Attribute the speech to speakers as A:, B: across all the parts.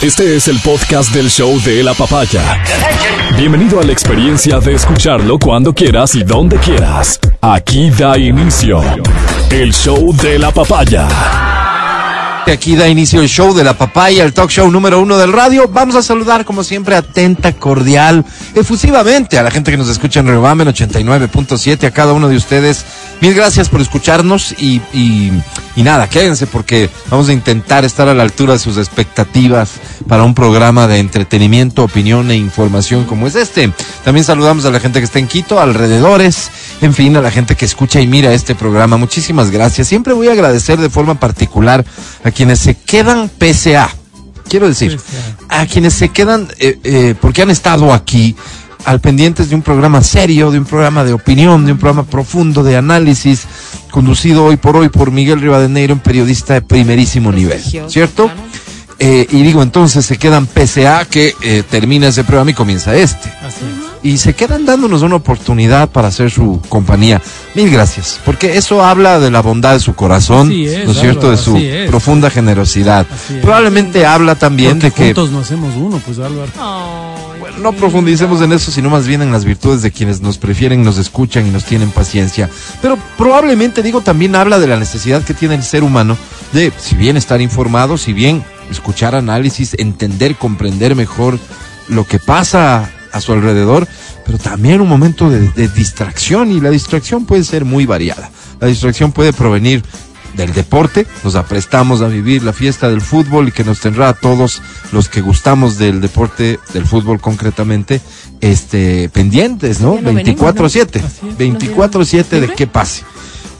A: Este es el podcast del show de la papaya. Bienvenido a la experiencia de escucharlo cuando quieras y donde quieras. Aquí da inicio el show de la papaya.
B: Aquí da inicio el show de la papaya, el talk show número uno del radio. Vamos a saludar, como siempre, atenta, cordial, efusivamente a la gente que nos escucha en Riobamba en 89.7, a cada uno de ustedes. Mil gracias por escucharnos y, y, y nada, quédense porque vamos a intentar estar a la altura de sus expectativas para un programa de entretenimiento, opinión e información como es este. También saludamos a la gente que está en Quito, alrededores, en fin, a la gente que escucha y mira este programa. Muchísimas gracias. Siempre voy a agradecer de forma particular a quienes se quedan PSA. Quiero decir, a quienes se quedan eh, eh, porque han estado aquí al pendientes de un programa serio, de un programa de opinión, de un programa profundo de análisis, conducido hoy por hoy por Miguel Rivadeneiro, un periodista de primerísimo nivel, ¿cierto? Eh, y digo, entonces se quedan PSA que eh, termina ese programa y comienza este. Y se quedan dándonos una oportunidad para hacer su compañía. Mil gracias, porque eso habla de la bondad de su corazón,
C: es,
B: ¿no es cierto?
C: Álvaro,
B: de su
C: es.
B: profunda generosidad. Probablemente habla también
C: Porque
B: de que
C: juntos no hacemos uno, pues Álvaro.
B: bueno, no profundicemos en eso, sino más bien en las virtudes de quienes nos prefieren, nos escuchan y nos tienen paciencia. Pero probablemente, digo, también habla de la necesidad que tiene el ser humano de, si bien estar informado, si bien escuchar análisis, entender, comprender mejor lo que pasa a su alrededor, pero también un momento de, de distracción y la distracción puede ser muy variada. La distracción puede provenir del deporte, nos aprestamos a vivir la fiesta del fútbol y que nos tendrá a todos los que gustamos del deporte, del fútbol concretamente, este, pendientes, ¿no?
D: Ese día no venimos,
B: 24-7,
C: Así es.
B: 24-7 de qué pase.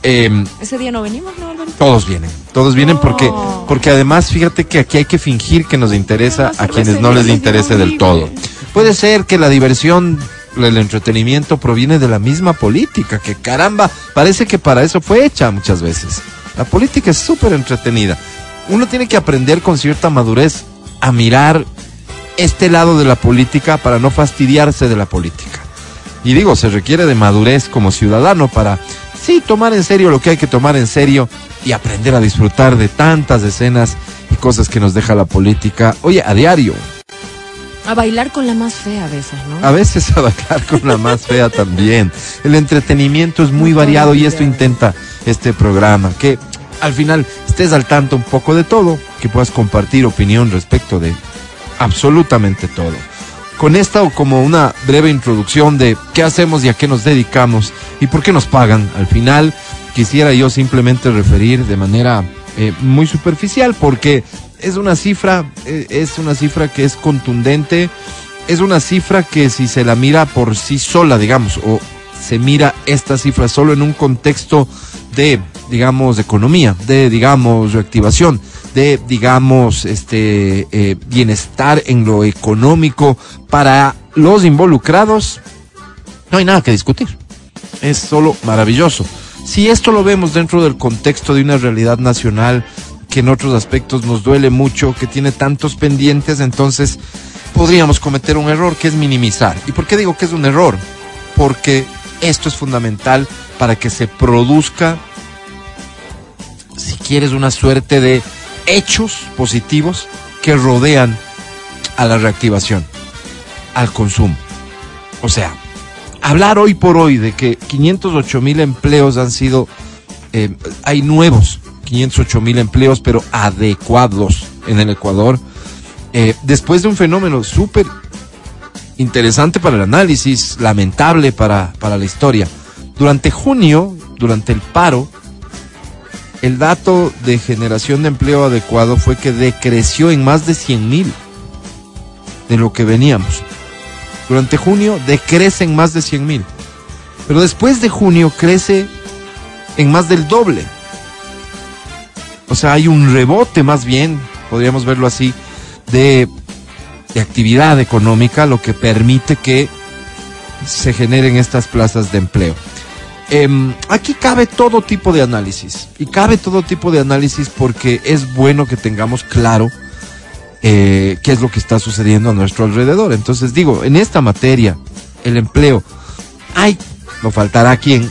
B: Em,
D: Ese día no venimos, ¿no, Álvaro?
B: todos vienen, todos vienen porque, porque además fíjate que aquí hay que fingir que nos interesa a quienes no les interese del todo. Puede ser que la diversión, el entretenimiento proviene de la misma política, que caramba, parece que para eso fue hecha muchas veces. La política es súper entretenida. Uno tiene que aprender con cierta madurez a mirar este lado de la política para no fastidiarse de la política. Y digo, se requiere de madurez como ciudadano para, sí, tomar en serio lo que hay que tomar en serio y aprender a disfrutar de tantas escenas y cosas que nos deja la política. Oye, a diario,
D: A bailar con la más fea a veces, ¿no?
B: a veces a bailar con la más fea también. El entretenimiento es muy variado y esto intenta este programa, que al final estés al tanto un poco de todo, que puedas compartir opinión respecto de absolutamente todo. Con esta o como una breve introducción de qué hacemos y a qué nos dedicamos y por qué nos pagan. Al final quisiera yo simplemente referir de manera eh, muy superficial porque es una cifra, eh, es una cifra que es contundente, es una cifra que si se la mira por sí sola, digamos, o se mira esta cifra solo en un contexto de, digamos, economía, de, digamos, reactivación, de, digamos, este, eh, bienestar en lo económico para los involucrados, no hay nada que discutir. Es solo maravilloso. Si esto lo vemos dentro del contexto de una realidad nacional que en otros aspectos nos duele mucho, que tiene tantos pendientes, entonces podríamos cometer un error que es minimizar. ¿Y por qué digo que es un error? Porque esto es fundamental para que se produzca, si quieres, una suerte de hechos positivos que rodean a la reactivación, al consumo. O sea, hablar hoy por hoy de que 508 mil empleos han sido, eh, hay nuevos 508 mil empleos, pero adecuados en el Ecuador, eh, después de un fenómeno súper interesante para el análisis, lamentable para, para la historia. Durante junio, durante el paro, el dato de generación de empleo adecuado fue que decreció en más de 100 mil de lo que veníamos. Durante junio decrece en más de 100 mil. Pero después de junio crece en más del doble. O sea, hay un rebote más bien, podríamos verlo así, de, de actividad económica, lo que permite que se generen estas plazas de empleo. Em, aquí cabe todo tipo de análisis y cabe todo tipo de análisis porque es bueno que tengamos claro eh, qué es lo que está sucediendo a nuestro alrededor. Entonces digo, en esta materia, el empleo, hay, no faltará quien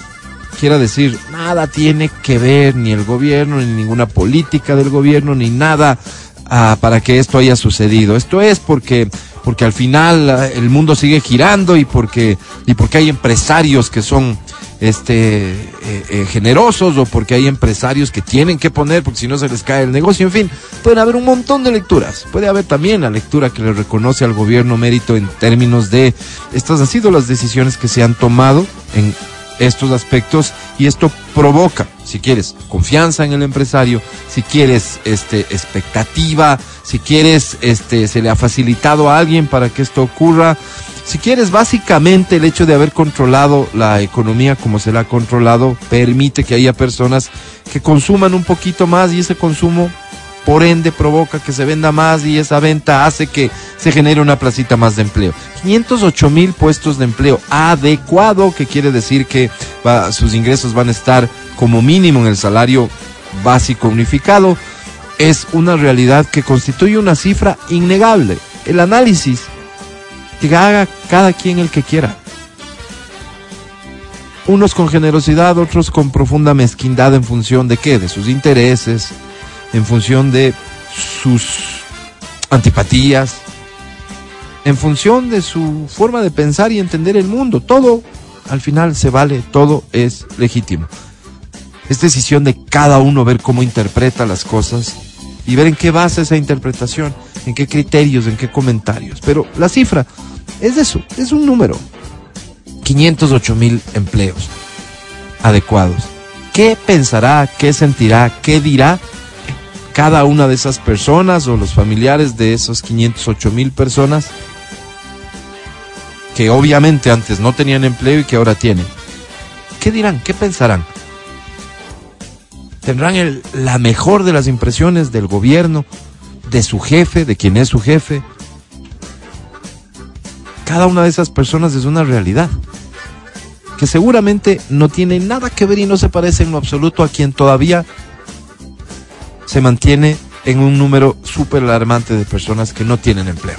B: quiera decir, nada tiene que ver ni el gobierno, ni ninguna política del gobierno, ni nada ah, para que esto haya sucedido. Esto es porque porque al final ah, el mundo sigue girando y porque y porque hay empresarios que son este eh, eh, generosos o porque hay empresarios que tienen que poner porque si no se les cae el negocio, en fin, pueden haber un montón de lecturas. Puede haber también la lectura que le reconoce al gobierno mérito en términos de estas han sido las decisiones que se han tomado en estos aspectos y esto provoca, si quieres, confianza en el empresario, si quieres, este, expectativa, si quieres, este, se le ha facilitado a alguien para que esto ocurra. Si quieres, básicamente el hecho de haber controlado la economía como se la ha controlado permite que haya personas que consuman un poquito más y ese consumo por ende provoca que se venda más y esa venta hace que se genere una placita más de empleo. 508 mil puestos de empleo adecuado, que quiere decir que va, sus ingresos van a estar como mínimo en el salario básico unificado, es una realidad que constituye una cifra innegable. El análisis que haga cada quien el que quiera. Unos con generosidad, otros con profunda mezquindad en función de qué, de sus intereses, en función de sus antipatías, en función de su forma de pensar y entender el mundo. Todo al final se vale, todo es legítimo. Es decisión de cada uno ver cómo interpreta las cosas y ver en qué basa esa interpretación, en qué criterios, en qué comentarios. Pero la cifra es eso, es un número. 508 mil empleos adecuados. ¿Qué pensará, qué sentirá, qué dirá cada una de esas personas o los familiares de esos 508 mil personas que obviamente antes no tenían empleo y que ahora tienen. ¿Qué dirán? ¿Qué pensarán? ¿Tendrán el, la mejor de las impresiones del gobierno, de su jefe, de quien es su jefe? Cada una de esas personas es una realidad que seguramente no tiene nada que ver y no se parece en lo absoluto a quien todavía se mantiene en un número súper alarmante de personas que no tienen empleo.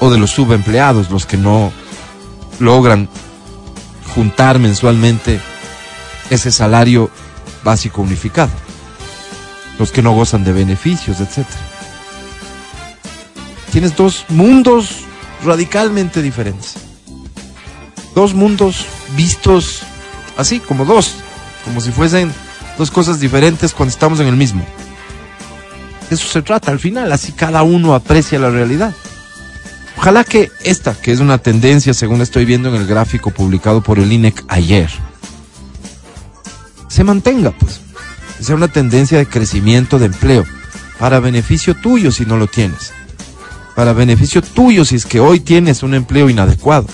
B: O de los subempleados, los que no logran juntar mensualmente ese salario básico unificado. Los que no gozan de beneficios, etc. Tienes dos mundos radicalmente diferentes. Dos mundos vistos así, como dos, como si fuesen dos cosas diferentes cuando estamos en el mismo. De eso se trata al final, así cada uno aprecia la realidad. Ojalá que esta, que es una tendencia según estoy viendo en el gráfico publicado por el INEC ayer, se mantenga, pues. Sea una tendencia de crecimiento de empleo, para beneficio tuyo si no lo tienes, para beneficio tuyo si es que hoy tienes un empleo inadecuado,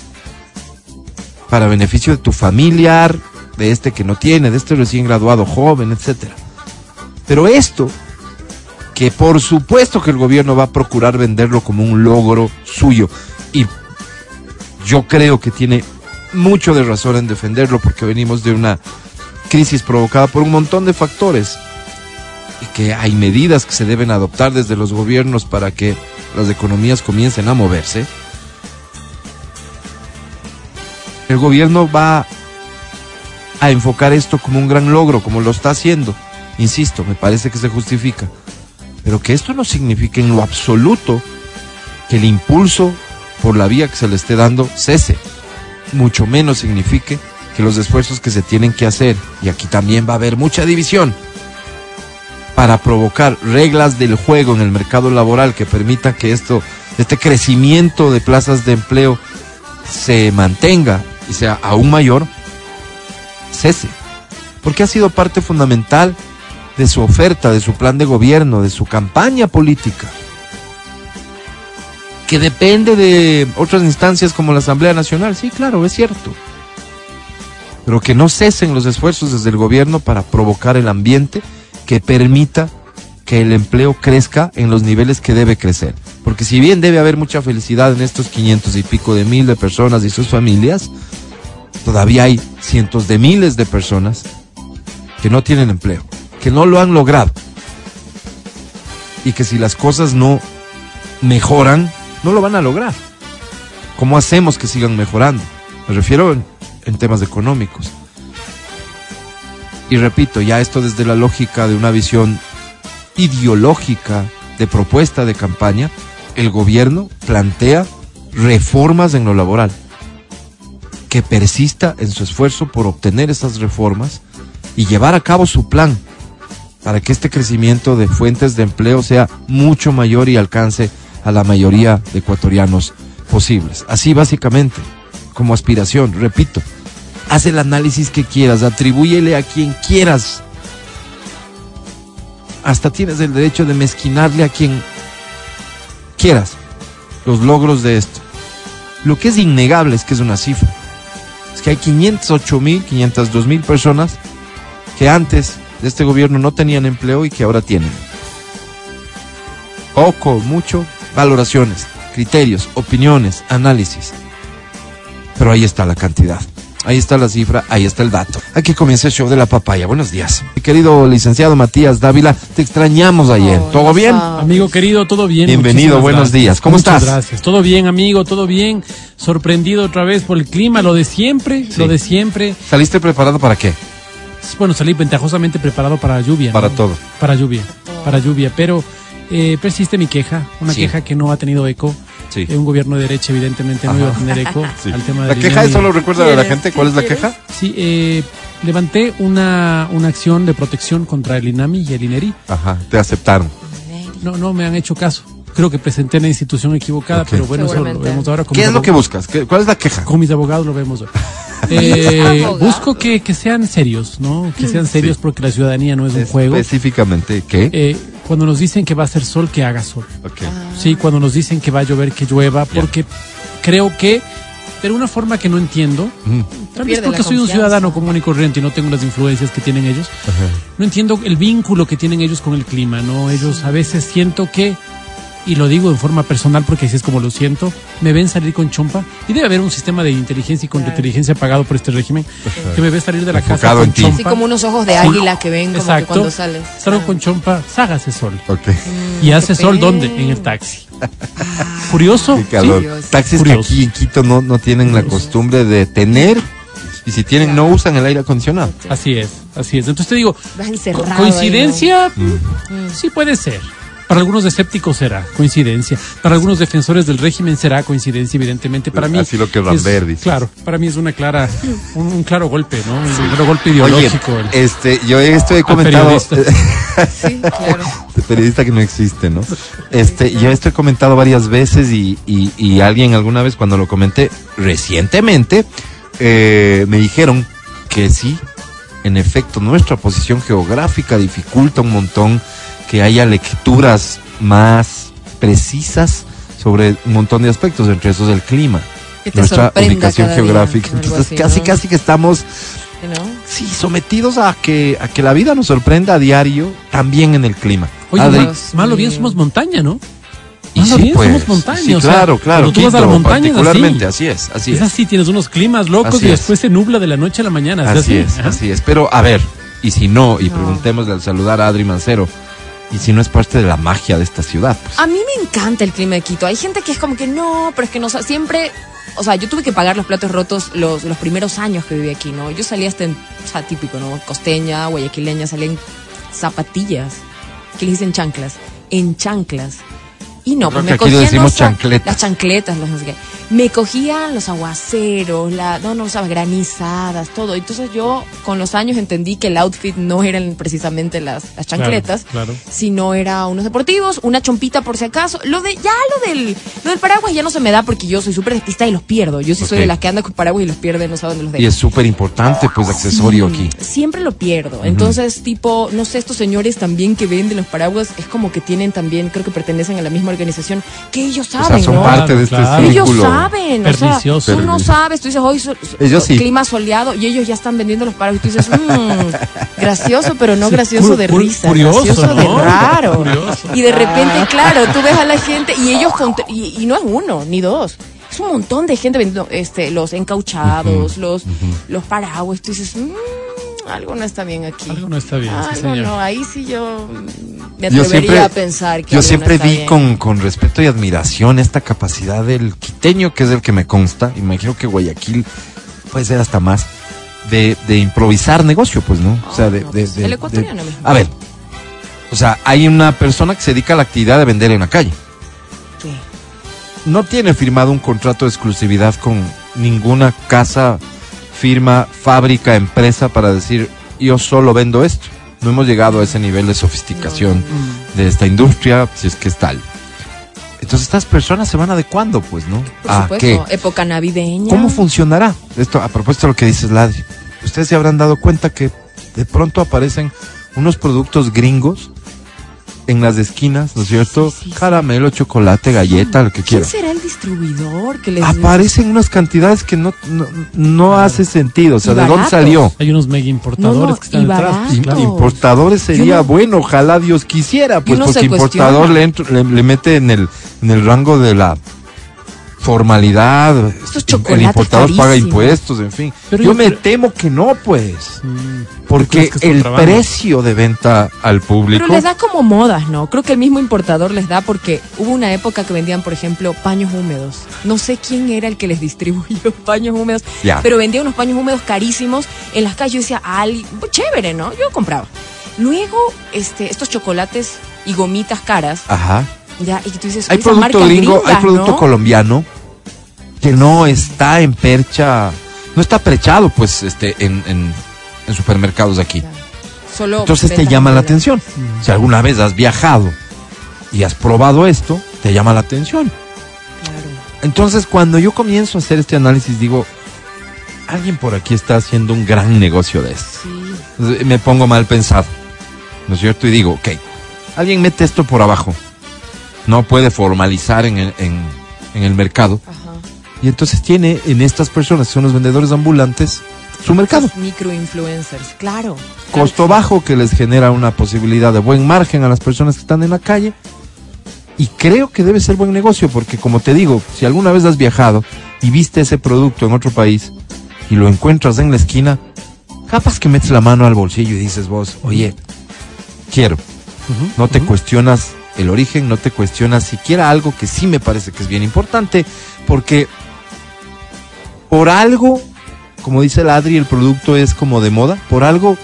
B: para beneficio de tu familiar, de este que no tiene, de este recién graduado joven, etcétera. Pero esto, que por supuesto que el gobierno va a procurar venderlo como un logro suyo, y yo creo que tiene mucho de razón en defenderlo porque venimos de una crisis provocada por un montón de factores y que hay medidas que se deben adoptar desde los gobiernos para que las economías comiencen a moverse. El gobierno va a enfocar esto como un gran logro, como lo está haciendo. Insisto, me parece que se justifica. Pero que esto no signifique en lo absoluto que el impulso por la vía que se le esté dando cese. Mucho menos signifique que los esfuerzos que se tienen que hacer, y aquí también va a haber mucha división, para provocar reglas del juego en el mercado laboral que permita que esto, este crecimiento de plazas de empleo se mantenga y sea aún mayor, cese, porque ha sido parte fundamental de su oferta, de su plan de gobierno, de su campaña política, que depende de otras instancias como la Asamblea Nacional, sí, claro, es cierto, pero que no cesen los esfuerzos desde el gobierno para provocar el ambiente que permita que el empleo crezca en los niveles que debe crecer. Porque si bien debe haber mucha felicidad en estos 500 y pico de mil de personas y sus familias, todavía hay cientos de miles de personas que no tienen empleo, que no lo han logrado. Y que si las cosas no mejoran, no lo van a lograr. ¿Cómo hacemos que sigan mejorando? Me refiero en, temas económicos. Y repito, ya esto desde la lógica de una visión ideológica de propuesta de campaña, el gobierno plantea reformas en lo laboral. Que persista en su esfuerzo por obtener esas reformas y llevar a cabo su plan para que este crecimiento de fuentes de empleo sea mucho mayor y alcance a la mayoría de ecuatorianos posibles. Así básicamente, como aspiración, repito, haz el análisis que quieras, atribúyele a quien quieras. Hasta tienes el derecho de mezquinarle a quien quieras los logros de esto. Lo que es innegable es que es una cifra. Es que hay 508 mil, 502 mil personas que antes de este gobierno no tenían empleo y que ahora tienen. Poco, mucho, valoraciones, criterios, opiniones, análisis. Pero ahí está la cantidad. Ahí está la cifra, ahí está el dato. Aquí comienza el show de la papaya. Buenos días. Mi querido licenciado Matías Dávila, te extrañamos ayer.
D: Oh,
B: ¿Todo bien?
C: Amigo querido, todo bien.
B: Bienvenido,
C: Muchísimas
B: buenos
C: gracias.
B: días. ¿Cómo
C: Muchas
B: estás?
C: Gracias. Todo bien, amigo, todo bien. Sorprendido otra vez por el clima, lo de siempre,
B: Sí.
C: lo de siempre.
B: ¿Saliste preparado para qué?
C: Bueno, salí ventajosamente preparado para la lluvia.
B: Para
C: ¿no?
B: todo.
C: Para lluvia, para lluvia. Pero eh, persiste mi queja, una
B: Sí.
C: queja que no ha tenido eco.
B: Sí.
C: Un gobierno de derecha, evidentemente, no
B: Ajá.
C: iba a tener eco
B: Sí.
C: al tema de
B: La queja, eso lo recuerda a la gente. ¿Cuál es la queja?
C: Sí, eh, levanté una, una acción de protección contra el INAMI y el INERI.
B: Ajá, te aceptaron.
C: No, no me han hecho caso. Creo que presenté en la institución equivocada, pero bueno, eso lo vemos ahora con
B: ¿Qué es lo que buscas? ¿Qué- ¿Cuál es la queja?
C: Con mis abogados lo vemos hoy. Eh, busco que, que sean serios, ¿no? Que sean serios
B: Sí.
C: porque la ciudadanía no es un juego.
B: Específicamente, ¿qué?
C: Eh, cuando nos dicen que va a hacer sol, que haga sol.
B: Ok.
C: Sí, cuando nos dicen que va a llover, que llueva, porque creo que de una forma que no entiendo,
B: Mm.
C: tal vez porque soy un ciudadano común y corriente y no tengo las influencias que tienen ellos, no entiendo el vínculo que tienen ellos con el clima, ¿no? Ellos a veces siento que, y lo digo en forma personal porque así es como lo siento, me ven salir con chompa y debe haber un sistema de inteligencia y contrainteligencia pagado por este régimen que me ve salir de la casa
B: Enfocado
C: con
B: en ti.
C: chompa.
D: Así como unos ojos de águila que ven como que
C: Exacto.
D: cuando sales.
C: Salgo con chompa, hágase sol.
B: Ok.
C: ¿Y hace
D: qué
C: sol dónde? En el taxi. Curioso.
B: Qué calor. Taxis
C: Curioso.
B: que aquí en Quito no, no tienen la costumbre de tener. Y si tienen, no usan el aire acondicionado.
C: Sí, Así es, así es. Entonces te digo,
D: Vas
C: co-
D: encerrado.
C: coincidencia, mm, sí puede ser. Para algunos escépticos será coincidencia. Para algunos defensores del régimen será coincidencia, evidentemente. Para mí.
B: Así lo querrán
C: es-
B: ver, dices.
C: Claro, para mí es una clara, un, un claro golpe, ¿no? Un claro golpe
B: Oye,
C: ideológico. el-
B: este, yo esto he comentado.
D: Sí, claro.
B: de periodista que no existe, ¿no? Este, yo esto he comentado varias veces y, y, y alguien alguna vez cuando lo comenté recientemente eh, me dijeron que sí, en efecto, nuestra posición geográfica dificulta un montón que haya lecturas más precisas sobre un montón de aspectos, entre esos el clima, nuestra ubicación
D: cada día,
B: geográfica. Entonces
D: así,
B: casi
D: ¿no?
B: casi que estamos
D: ¿No?
B: sí sometidos a que a que la vida nos sorprenda a diario también en el clima.
C: Oye,
B: Adri,
C: mal, malo bien somos montaña, ¿no?
B: y
C: malo
B: sí,
C: bien
B: pues,
C: somos montaña.
B: sí,
C: o sea,
B: claro, claro.
C: Cuando tú vas a la montaña es
B: particularmente,
C: así.
B: así es, así
C: Es
B: es.
C: así, tienes unos climas locos
B: Así
C: y
B: es.
C: después se nubla de la noche a la mañana. ¿es
B: Así es,
C: Ajá.
B: así es. Pero a ver, y si no, y preguntémosle al saludar a Adri Mancero, y si no es parte de la magia de esta ciudad, pues.
D: A mí me encanta el clima de Quito. Hay gente que es como que no, pero es que no siempre. O sea, yo tuve que pagar los platos rotos los, los primeros años que viví aquí, ¿no? Yo salía hasta en, o sea, típico, ¿no? Costeña, guayaquileña, salía en zapatillas, que le dicen chanclas, en chanclas. Y no,
B: Creo
D: pues me
B: aquí
D: cogían
B: decimos
D: a-
B: chancletas.
D: las chancletas, los no sé qué. Me cogían los aguaceros, la, no, no sabes, granizadas, todo. Entonces yo con los años entendí que el outfit no eran precisamente las, las chancletas,
C: claro.
D: si no era unos deportivos, una chompita por si acaso. Lo de, ya lo del, lo del paraguas ya no se me da porque yo soy súper despista y los pierdo. Yo sí soy
B: Ok.
D: de las que anda con paraguas y los pierde, no sabe dónde los deja.
B: Y es súper importante, pues, accesorio aquí.
D: Siempre lo pierdo. Entonces, tipo, no sé, estos señores también que venden los paraguas, es como que tienen también, creo que pertenecen a la misma organización, que ellos
B: O sea,
D: saben,
B: son
D: ¿no?
B: parte de este
C: Claro.
D: Ellos
B: círculo.
D: Saben, o sea, tú no sabes, tú dices, hoy so- so-
B: Ellos sí.
D: clima soleado y ellos ya están vendiendo los paraguas y tú dices, mmm, gracioso, pero no gracioso de risa,
C: curioso,
D: gracioso de raro.
C: Curioso.
D: Y de repente, claro, tú ves a la gente y ellos, con- y, y no es uno, ni dos. Es un montón de gente vendiendo este, los encauchados, los, los paraguas. Tú dices, "Mm, algo no está bien aquí.
C: Algo no está bien, sí,
D: Algo
C: señor.
D: no, ahí sí yo me
B: Yo
D: atrevería
B: siempre,
D: a pensar que
B: yo
D: algo no
B: siempre
D: está
B: vi
D: bien.
B: con, con respeto y admiración esta capacidad del quiteño, que es el que me consta, imagino que Guayaquil puede ser hasta más, de, de improvisar negocio, pues, ¿no? O sea, de...
D: no,
B: de-
D: pues,
B: de-
D: el
B: de-
D: ecuatoriano mismo.
B: a ver, O sea, hay una persona que se dedica a la actividad de vender en la calle.
D: Sí.
B: No tiene firmado un contrato de exclusividad con ninguna casa, firma, fábrica, empresa para decir yo solo vendo esto. No hemos llegado a ese nivel de sofisticación de esta industria, si es que es tal. Entonces estas personas se van adecuando, pues, ¿no?
D: Por
B: ¿A
D: supuesto.
B: qué?
D: Época navideña.
B: ¿Cómo funcionará? Esto, a propósito de lo que dices, Ladri. Ustedes se habrán dado cuenta que de pronto aparecen unos productos gringos en las esquinas, ¿no es cierto?
D: sí, sí.
B: Caramelo, chocolate, galleta, lo que
D: ¿Quién
B: quieran.
D: será el distribuidor que les
B: Aparecen unas cantidades que no, no, no hace sentido. O sea, ¿de dónde salió?
C: Hay unos mega importadores
D: No, no,
C: que están
D: y
C: detrás. claro.
B: Importadores sería bueno, ojalá Dios quisiera, pues porque importador le, entro- le, le mete en el, en el rango de la formalidad. El importador paga impuestos, en fin.
C: Pero
B: yo
C: yo
B: me temo que no, pues.
C: Mm.
B: Porque
C: ¿Crees que es
B: el precio de venta al público.
D: Pero les da como modas, ¿no? Creo que el mismo importador les da porque hubo una época que vendían, por ejemplo, paños húmedos. No sé quién era el que les distribuyó paños húmedos,
B: Ya.
D: pero vendía unos paños húmedos carísimos en las calles. Yo decía, "Al- chévere, ¿no? Yo compraba. Luego, este, estos chocolates y gomitas caras,
B: Ajá.
D: ya, y tú dices,
B: Hay
D: "Esas
B: producto gringo, hay producto
D: ¿no?".
B: colombiano que no está en percha, no está prechado, pues, este, en, en, en supermercados de aquí.
D: Solo
B: Entonces te llama la atención. Si alguna vez has viajado y has probado esto, te llama la atención.
D: Claro.
B: Entonces, cuando yo comienzo a hacer este análisis, digo, alguien por aquí está haciendo un gran negocio de esto.
D: Sí.
B: Me pongo mal pensado, ¿no es cierto? Y digo, ok, alguien mete esto por abajo, no puede formalizar en el, en, en el mercado,
D: Ajá.
B: Y entonces tiene en estas personas, que son los vendedores ambulantes, su mercado.
D: Microinfluencers, claro.
B: costo bajo que les genera una posibilidad de buen margen a las personas que están en la calle. Y creo que debe ser buen negocio porque como te digo, si alguna vez has viajado y viste ese producto en otro país y lo encuentras en la esquina, capaz que metes la mano al bolsillo y dices vos, oye, quiero. No te cuestionas el origen, no te cuestionas siquiera algo que sí me parece que es bien importante, porque por algo, como dice el Adri, el producto es como de moda, por algo,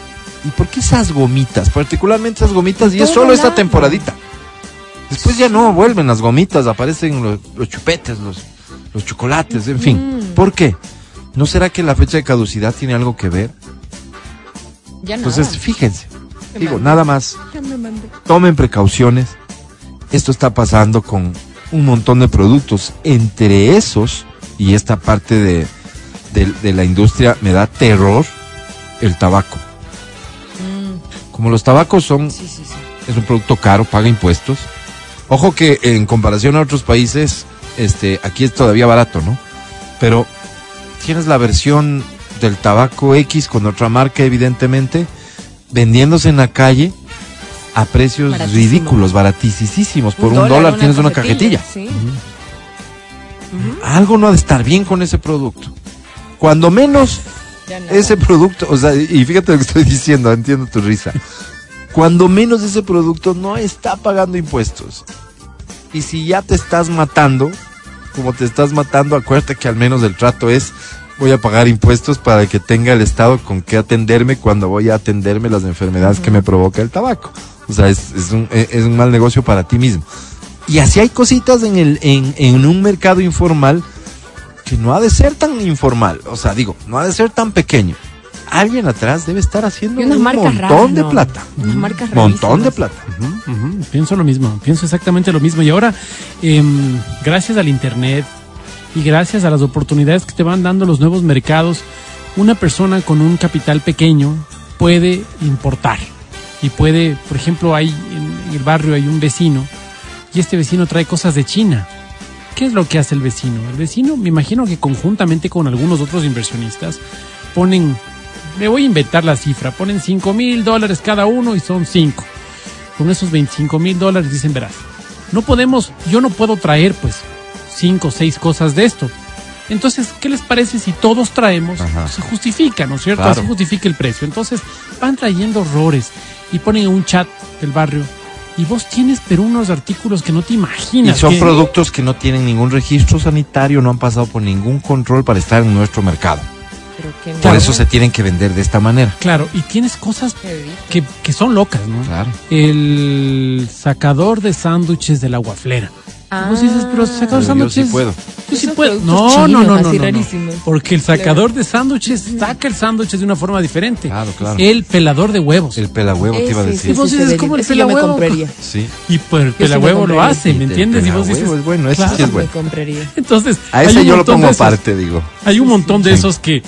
B: ¿y por qué esas gomitas? Particularmente esas gomitas, y es solo esta temporadita. Después ya no vuelven las gomitas, aparecen los, los chupetes, los, los chocolates, en fin.
D: Mm.
B: ¿Por qué? ¿No será que la fecha de caducidad tiene algo que ver?
D: Ya nada.
B: Entonces, fíjense,
D: Me
B: digo,
D: mandé.
B: nada más tomen precauciones. Esto está pasando con un montón de productos. Entre esos, y esta parte de, de- de la industria me da terror, el tabaco.
D: Mm,
B: Como los tabacos son,
D: sí, sí, sí.
B: es un producto caro, paga impuestos. Ojo que en comparación a otros países, este, aquí es todavía barato, ¿no? Pero tienes la versión del tabaco X con otra marca, evidentemente, vendiéndose en la calle a precios
D: Baratísimo.
B: ridículos, baratísimos. Por un, dólar, tienes una cajetilla.
D: Sí.
B: Algo no ha de estar bien con ese producto. Cuando menos ese producto, o sea, y fíjate lo que estoy diciendo, entiendo tu risa. Cuando menos ese producto no está pagando impuestos. Y si ya te estás matando, como te estás matando, acuérdate que al menos el trato es voy a pagar impuestos para que tenga el Estado con qué atenderme cuando voy a atenderme las enfermedades que me provoca el tabaco. O sea, es, es un, e- es un mal negocio para ti mismo. Y así hay cositas en, el, en, en un mercado informal que no ha de ser tan informal. O sea, digo, no ha de ser tan pequeño. Alguien atrás debe estar haciendo un montón
D: raras,
B: de
D: ¿no?
B: plata.
D: Unas marcas
B: Montón de plata.
C: Pienso lo mismo, pienso exactamente lo mismo. Y ahora, em, gracias al Internet y gracias a las oportunidades que te van dando los nuevos mercados, una persona con un capital pequeño puede importar. Y puede, por ejemplo, hay en el barrio hay un vecino y este vecino trae cosas de China. ¿Qué es lo que hace el vecino? El vecino, me imagino que conjuntamente con algunos otros inversionistas, ponen, me voy a inventar la cifra, ponen 5 mil dólares cada uno y son 5 con esos 25 mil dólares dicen, verás, no podemos, yo no puedo traer pues cinco o seis cosas de esto. Entonces, ¿qué les parece si todos traemos?
B: Ajá.
C: Se justifica, ¿no es cierto?
B: Claro.
C: Así justifica el precio. Entonces, van trayendo horrores y ponen en un chat del barrio. Y vos tienes, pero unos artículos que no te
B: Y
C: imaginas.
B: son
C: que-
B: productos que no tienen ningún registro sanitario, no han pasado por ningún control para estar en nuestro mercado.
D: pero qué
B: Por eso se tienen que vender de esta manera.
C: Claro, y tienes cosas que, que son locas, ¿no?
B: Claro.
C: El sacador de sándwiches de la guaflera.
D: Ah.
C: Vos dices, pero sacador de
B: yo
C: sándwiches.
B: sí puedo.
C: Yo sí puedo. No, no, no, no. Porque el sacador de sándwiches saca el sándwich de una forma diferente.
B: Claro, claro.
C: El pelador de huevos.
B: El pelahuevo te iba a
D: Ese,
B: decir.
C: Y vos dices, ¿cómo el pelahuevo?
D: compraría.
B: Sí.
C: Y pues el pelahuevo lo hace, ¿me entiendes? Y vos dices,
B: es bueno, ese sí es bueno.
C: Entonces,
B: A ese yo lo pongo aparte, digo.
C: Hay un montón de esos que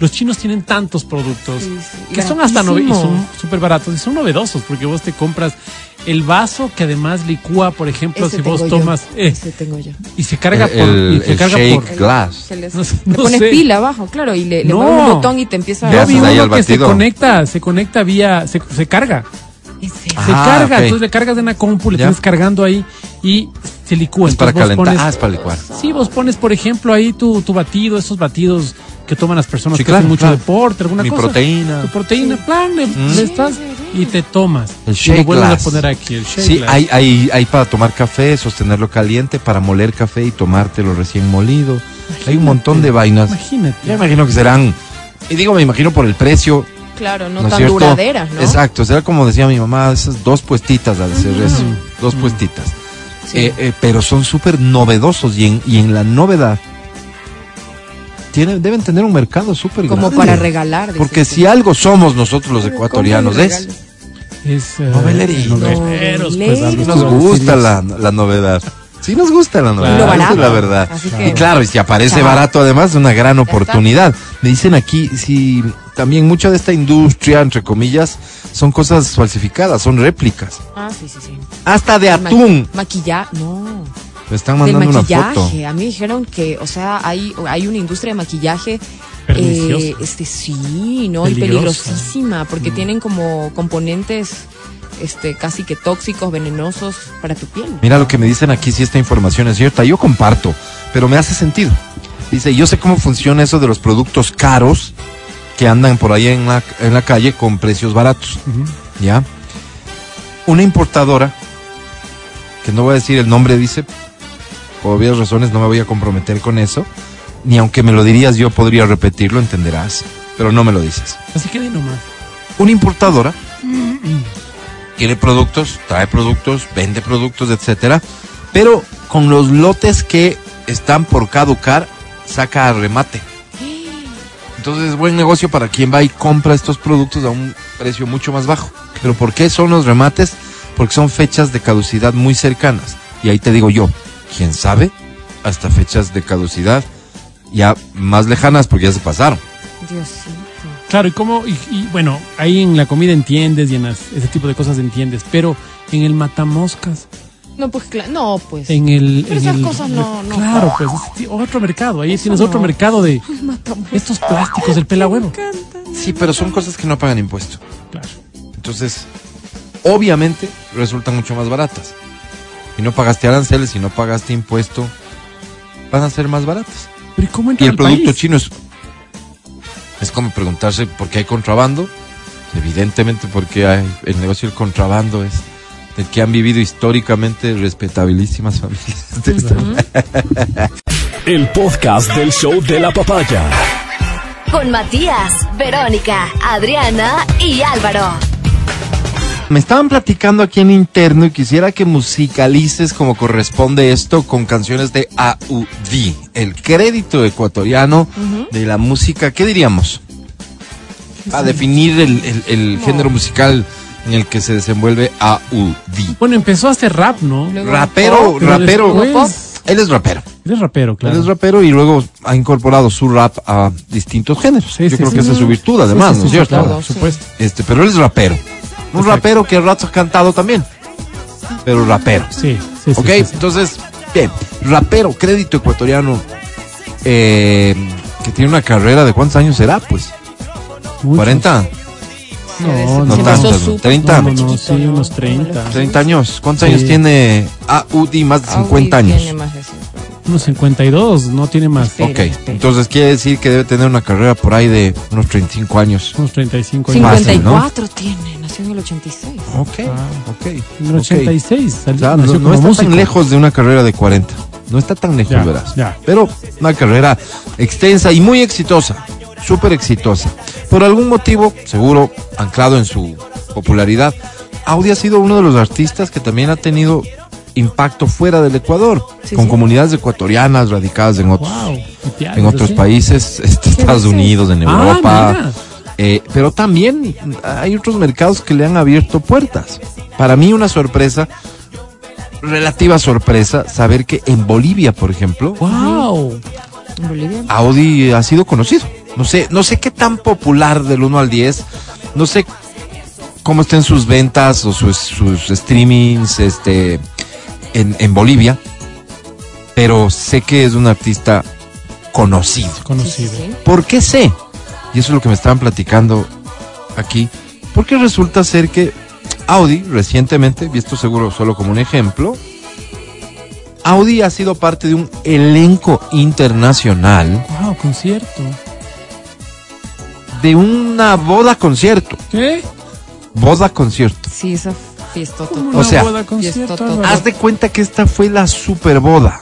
C: los chinos tienen tantos productos
D: Sí, sí.
C: que son hasta y son súper baratos y son novedosos porque vos te compras el vaso que además licúa, por ejemplo,
D: Ese
C: si vos tomas eh,
D: Ese tengo yo.
C: y se carga
B: El-
C: por
B: el-
C: y se
B: el
C: carga
B: shake
C: por
B: glass.
D: Se les-
C: No
D: le
C: no
D: pones
C: sé.
D: pila abajo, claro, y le, le
C: No.
D: un botón y te empieza a...
C: vi
B: ahí
C: uno
B: al
C: que se conecta, se conecta vía, se, se carga, se
B: Ah,
C: carga,
B: ok.
C: entonces le cargas de una compu, le tienes cargando ahí y se licúa.
B: Es para
C: Entonces
B: calentar.
C: pones-
B: Ah, es para licuar.
C: Sí, vos pones, por ejemplo, ahí tu, tu batido, esos batidos que toman las personas
B: Sí,
C: que
B: claro,
C: hacen mucho
B: claro.
C: deporte, alguna
B: Mi
C: cosa.
B: proteína.
C: Tu proteína, plan, le, le estás y te tomas.
B: El
C: y
B: shake
C: lo vuelves
B: glass.
C: a poner aquí, el shake
B: Sí,
C: glass.
B: hay, hay, hay para tomar café, sostenerlo caliente, para moler café y tomártelo recién molido. Hay un montón de vainas.
C: Imagínate.
B: Yo me imagino que serán, y digo me imagino por el precio,
D: Claro, no,
B: ¿no, es
D: tan
B: cierto?
D: duraderas, ¿no?
B: Exacto, será como decía mi mamá, esas dos puestitas al hacer eso, dos puestitas.
D: Sí.
B: Eh, eh, pero son súper novedosos y en, y en la novedad tienen, deben tener un mercado súper
D: Como
B: grande.
D: para regalar.
B: Porque si algo somos nosotros los ecuatorianos
D: ¿cómo le
B: es?
C: Es,
B: Novelería.
C: noveleros, pues,
D: Noveleros.
C: algo
B: nos gusta la, la novedad. Sí nos gusta la novedad, esa
D: barato.
B: es la verdad. Y claro, y si aparece barato además es una gran oportunidad. Me dicen aquí, si también mucha de esta industria, entre comillas, son cosas falsificadas, son réplicas.
D: Ah, sí, sí, sí.
B: Hasta de atún.
D: Maquillaje, no.
B: Me están
D: Del
B: mandando una
D: maquillaje.
B: foto.
D: A mí dijeron que, o sea, hay, hay una industria de maquillaje. Eh, este sí, ¿no? Y peligrosísima, porque tienen como componentes este casi que tóxicos, venenosos para tu piel.
B: Mira lo que me dicen aquí, si esta información es cierta. Yo comparto, pero me hace sentido. Dice, yo sé cómo funciona eso de los productos caros que andan por ahí en la, en la calle con precios baratos. ¿Ya? Una importadora, que no voy a decir el nombre, dice, por obvias razones no me voy a comprometer con eso, ni aunque me lo dirías yo podría repetirlo, entenderás, pero no me lo dices.
C: Así que di nomás.
B: Una importadora tiene productos, trae productos, vende productos, etcétera, pero con los lotes que están por caducar, saca a remate. Entonces es buen negocio para quien va y compra estos productos a un precio mucho más bajo. Pero ¿por qué son los remates? Porque son fechas de caducidad muy cercanas. Y ahí te digo yo, ¿quién sabe? Hasta fechas de caducidad ya más lejanas porque ya se pasaron.
D: Diosito.
C: Claro, y cómo, y, y, bueno, ahí en la comida entiendes y en las- ese tipo de cosas entiendes, pero en el matamoscas,
D: No, pues claro, no, pues.
C: en el...
D: Pero
C: en
D: esas
C: el-
D: cosas no- no.
C: Claro, pues es otro mercado, ahí
D: Eso
C: tienes
D: no.
C: otro mercado de
D: Matamos.
C: estos plásticos del pelahuevo.
B: Sí, pero son cosas que no pagan impuesto.
C: Claro.
B: Entonces, obviamente resultan mucho más baratas. Y no pagaste aranceles y no pagaste impuesto, van a ser más baratas.
C: Pero ¿y cómo
B: Y el producto
C: país?
B: chino es, es como preguntarse por qué hay contrabando. Evidentemente porque hay, el negocio del contrabando es del que han vivido históricamente respetabilísimas familias. de esta-
A: El podcast del show de la papaya.
E: Con Matías, Verónica, Adriana y Álvaro.
B: Me estaban platicando aquí en interno y quisiera que musicalices como corresponde esto con canciones de AUD, el crédito ecuatoriano de la música, ¿qué diríamos? A definir el, el- el género musical en el que se desenvuelve AUD.
C: Bueno, empezó a hacer rap, ¿no?
D: Luego
B: Rapero,
D: pop,
B: rapero.
C: después-
B: Él es rapero.
C: Eres rapero, claro.
B: Él es rapero y luego ha incorporado su rap a distintos géneros.
C: Sí,
B: Yo
C: sí,
B: creo
C: sí.
B: que esa es su virtud, además,
C: Sí, sí,
B: ¿no es
C: sí,
B: cierto?
C: por supuesto.
B: Este, pero él es rapero. Un
C: Perfecto.
B: rapero que a ratos ha cantado también. Pero rapero.
C: Sí, sí, sí.
B: Ok,
C: sí, sí.
B: entonces, bien, rapero, crédito ecuatoriano, eh, que tiene una carrera de cuántos años será, pues,
C: Muchos.
B: 40,
C: No,
B: No
C: no,
B: tanto,
C: no.
B: ¿no? 30.
C: No, no, sí,
D: ¿no?
C: unos 30.
B: 30 años. ¿Cuántos
C: Sí.
B: años tiene AUD? Más de 50
D: Audi
B: años.
D: tiene más de 50.
C: Unos 52, no tiene más.
D: Espera,
B: Ok,
D: espera.
B: entonces quiere decir que debe tener una carrera por ahí de unos 35 años.
C: Unos 35 años.
B: Fácil,
D: 54 tiene, nació en el 86.
B: Ok,
C: Ah.
B: ok.
C: En el
B: ok.
C: 86. salió-
B: O sea, no, no está
C: músico.
B: tan lejos de una carrera de 40. No está tan lejos,
C: Ya,
B: verás.
C: ya.
B: Pero una carrera extensa y muy exitosa. súper exitosa. Por algún motivo, seguro anclado en su popularidad, Audi ha sido uno de los artistas que también ha tenido impacto fuera del Ecuador,
D: Sí,
B: con
D: sí.
B: comunidades ecuatorianas radicadas en otros,
C: Wow.
B: en otros países, este, Estados
D: dice?
B: Unidos, en
C: Ah,
B: Europa. Eh, pero también hay otros mercados que le han abierto puertas. Para mí una sorpresa, relativa sorpresa, saber que en Bolivia, por ejemplo,
C: Wow.
D: En Bolivia.
B: Audi ha sido conocido. No sé, no sé qué tan popular del 1 al 10. No sé cómo estén sus ventas o sus, sus streamings este, en, en Bolivia. Pero sé que es un artista conocido.
C: Conocido.
B: ¿Por qué sé? Y eso es lo que me estaban platicando aquí. Porque resulta ser que Audi recientemente, y esto seguro solo como un ejemplo, Audi ha sido parte de un elenco internacional
C: Wow, concierto.
B: de una boda concierto.
C: ¿Qué?
B: Boda concierto.
D: Sí, esa fiesta
B: O
C: una
B: sea,
C: boda concierto.
B: Haz de cuenta que esta fue la super boda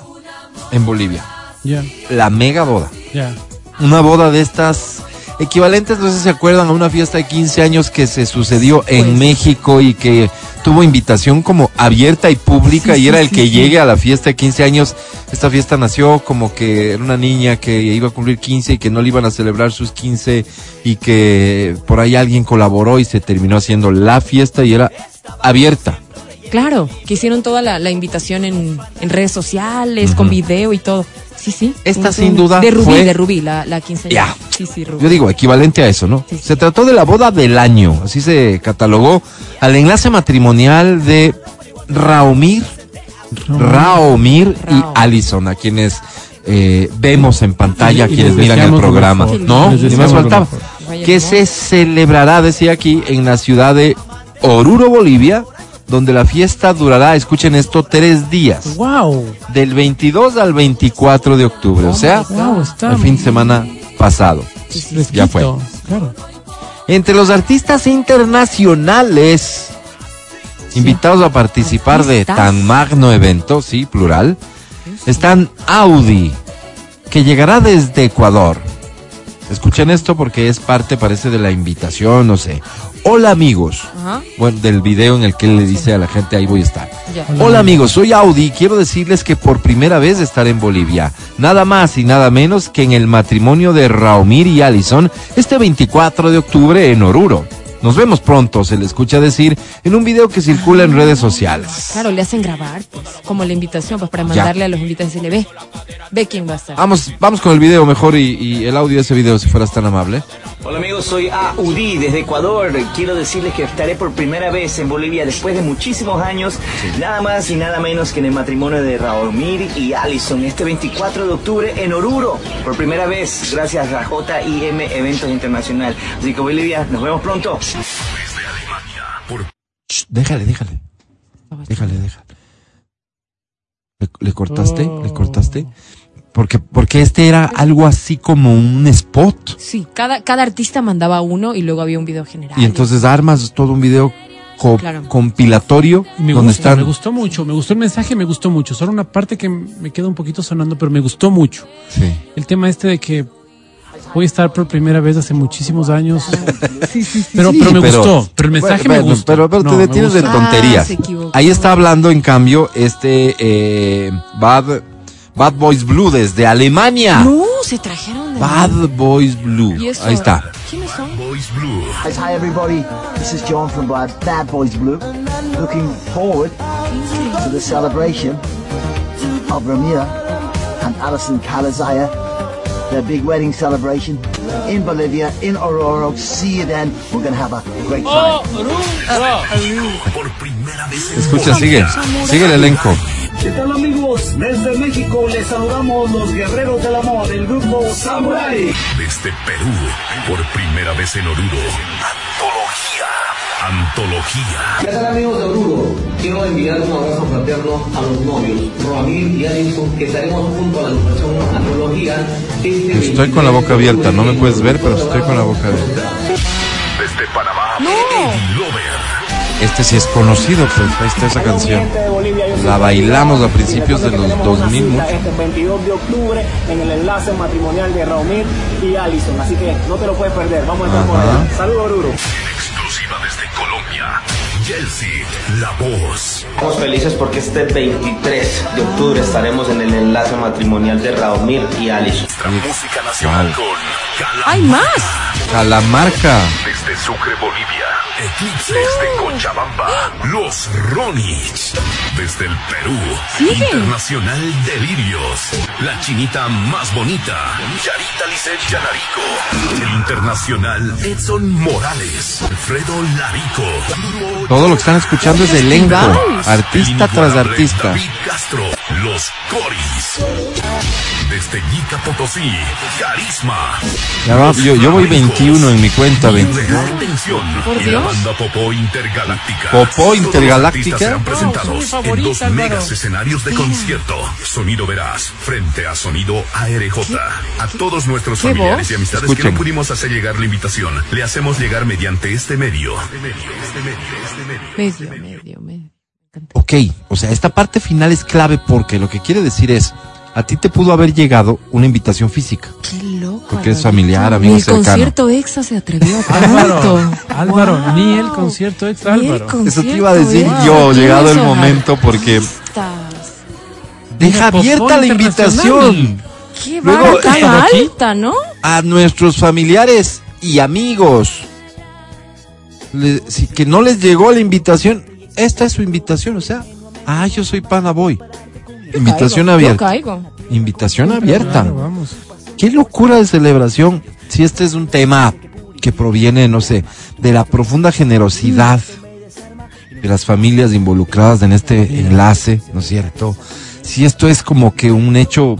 B: en Bolivia.
C: Ya,
B: La mega boda.
C: ya.
B: Una boda de estas equivalentes, no sé si se acuerdan, a una fiesta de 15 años que se sucedió en
D: Pues.
B: México y que tuvo invitación como abierta y pública
C: Sí,
B: y
C: sí,
B: era el que
C: sí.
B: llegue a la fiesta de 15 años. Esta fiesta nació como que era una niña que iba a cumplir 15 y que no le iban a celebrar sus 15 y que por ahí alguien colaboró y se terminó haciendo la fiesta y era abierta.
D: Claro, que hicieron toda la, la invitación en, en redes sociales, con video y todo. Sí, sí.
B: Esta
D: Un-
B: sin duda
D: De Rubí,
B: fue-
D: de Rubí, la, la quinceañera.
B: Ya.
D: Sí, sí, Rubí.
B: Yo digo, equivalente a eso, ¿no?
D: Sí.
B: Se trató de la boda del año, así se catalogó al enlace matrimonial de Raumir, Raomir y
D: Rao.
B: Allison, a quienes eh, vemos en pantalla,
C: Y- y
B: quienes miran el programa. No, ni más faltaba. Que se celebrará, decía aquí, en la ciudad de Oruro, Bolivia, donde la fiesta durará, escuchen esto, tres días,
C: Wow.
B: del 22 al 24 de octubre, o sea,
C: Wow, está.
B: el fin de semana pasado.
C: fresquito,
B: Ya fue.
C: Claro.
B: Entre los artistas internacionales invitados a participar de tan magno evento, sí, plural, están Audi, que llegará desde Ecuador. Escuchen esto porque es parte, parece, de la invitación, no sé. Hola amigos.
D: Ajá,
B: Bueno, del video en el que él le dice a la gente, ahí voy a estar.
D: ya.
C: Hola.
B: Hola amigos, soy Audi y quiero decirles que por primera vez estaré en Bolivia. Nada más y nada menos que en el matrimonio de Raumir y Allison este 24 de octubre en Oruro. Nos vemos pronto, se le escucha decir en un video que circula en redes sociales.
D: Claro, le hacen grabar, pues, como la invitación, pues, para
B: Ya.
D: mandarle a los invitados y decirle, ve, ve quién va a estar.
B: Vamos, vamos con el video mejor y, y el audio de ese video si fueras tan amable.
F: Hola amigos, soy Audi desde Ecuador. Quiero decirles que estaré por primera vez en Bolivia después de muchísimos años, nada más y nada menos que en el matrimonio de Raomir y Allison este 24 de octubre en Oruro. Por primera vez, gracias a JIM Eventos Internacional. Así que Bolivia, nos vemos pronto.
B: Shh, déjale, déjale, déjale, déjale. ¿Le, le cortaste? ¿Le cortaste? Porque, porque este era algo así como un spot.
D: Sí, cada, cada artista mandaba uno y luego había un video general.
B: Y entonces armas todo un video co-
D: Claro.
B: compilatorio
C: me
B: donde
C: gusta,
B: están.
C: me gustó mucho, me gustó el mensaje, me gustó mucho. Solo una parte que me queda un poquito sonando, pero me gustó mucho.
B: Sí.
C: El tema este de que voy a estar por primera vez hace muchísimos años. Pero,
B: Sí,
C: pero me
B: pero-
C: gustó, pero el mensaje
B: Bueno,
C: me gustó.
B: Pero, pero
C: No,
B: te detienes de.
D: Ah,
B: tonterías.
D: equivocó.
B: Ahí está hablando, en cambio, este eh, Bad, Bad Boys Blue desde Alemania.
D: No, se trajeron de
B: Bad Boys Blue. Ahí está.
D: ¿Quiénes son?
G: Guys, hi everybody. This is John from Bad, Bad Boys Blue. Looking forward to the celebration of Ramira and Alison Calazaya, their big wedding celebration in Bolivia, in Aurora. See you then. We're gonna have a great time.
B: Escucha, sigue. Sigue el elenco.
H: ¿Qué tal amigos? Desde México les saludamos los guerreros del amor del grupo Samurai.
A: Desde Perú, por primera vez en Oruro. Antología. Antología.
I: ¿Qué tal amigos de Oruro? Quiero enviar un abrazo fraterno a los novios, Roamir y Alison, que estaremos junto a la agrupación Antología. Este
B: Estoy con la boca abierta. No me puedes ver, pero estoy con la boca abierta.
A: Desde Panamá, Lover.
B: Este sí es conocido, pues ahí está esa canción. La bailamos a principios de los
H: que tenemos una
B: 2000
H: cita
B: mucho.
H: Este 22 de octubre en el enlace matrimonial de Raumir y Allison. Así que no te lo puedes perder. Vamos a estar por allá. Saludos, Oruro.
J: Jelsi, la voz.
F: Estamos felices porque este 23 de octubre estaremos en el enlace matrimonial de Raomir y Alison.
J: Nuestra música nacional con Calamarca.
D: ¡Hay más!
B: Calamarca.
J: Desde Sucre, Bolivia. Eclipses de Cochabamba. Los Ronich. Desde el Perú.
D: Sigue.
J: Internacional Delirios. La chinita más bonita. Yarita Lisset Yanarico. El internacional Edson Morales. Alfredo Larico.
B: Todo lo que están escuchando es de elenco. Artista tras artista.
J: David Castro. Los Coris. Desde Yica Potosí. Carisma.
B: Ya va, yo, yo voy 21 en mi cuenta, 21.
J: Real Tensión
D: Por
J: y la
D: Dios.
J: banda Popó Intergaláctica.
B: ¿Popó Intergaláctica?
J: serán
C: Oh,
J: presentados
C: favorita,
J: en dos
C: Álvaro.
J: megas escenarios de concierto. Sonido Veraz frente a Sonido ARJ. A todos nuestros
D: ¿Qué
J: familiares
D: voz?
J: y amistades que
B: Escuchen.
J: no pudimos hacer llegar la invitación, le hacemos llegar mediante este medio. Este medio, este medio, este medio.
D: Medio, medio, medio.
B: Ok, o sea, esta parte final es clave porque lo que quiere decir es, a ti te pudo haber llegado una invitación física.
D: Qué loco.
B: Porque es
D: Alvarito.
B: familiar, amigo
D: Ni el
B: cercano.
D: concierto EXA se atrevió a
C: Álvaro. Álvaro,
D: Wow.
C: ni el concierto extra,
D: Ni
C: Álvaro.
B: Eso te iba a decir yo, llegado el momento, porque
D: artistas.
B: deja abierta la invitación
D: Qué
B: Luego,
D: alta, ¿no?
B: a nuestros familiares y amigos. Le- si que no les llegó la invitación, esta es su invitación, o sea, ah, yo soy pana boy. Invitación
D: Caigo,
B: abierta.
D: Caigo.
B: Invitación abierta.
C: Claro, vamos.
B: Qué locura de celebración. Si este es un tema que proviene, no sé, de la profunda generosidad de las familias involucradas en este enlace, ¿no es cierto? Si esto es como que un hecho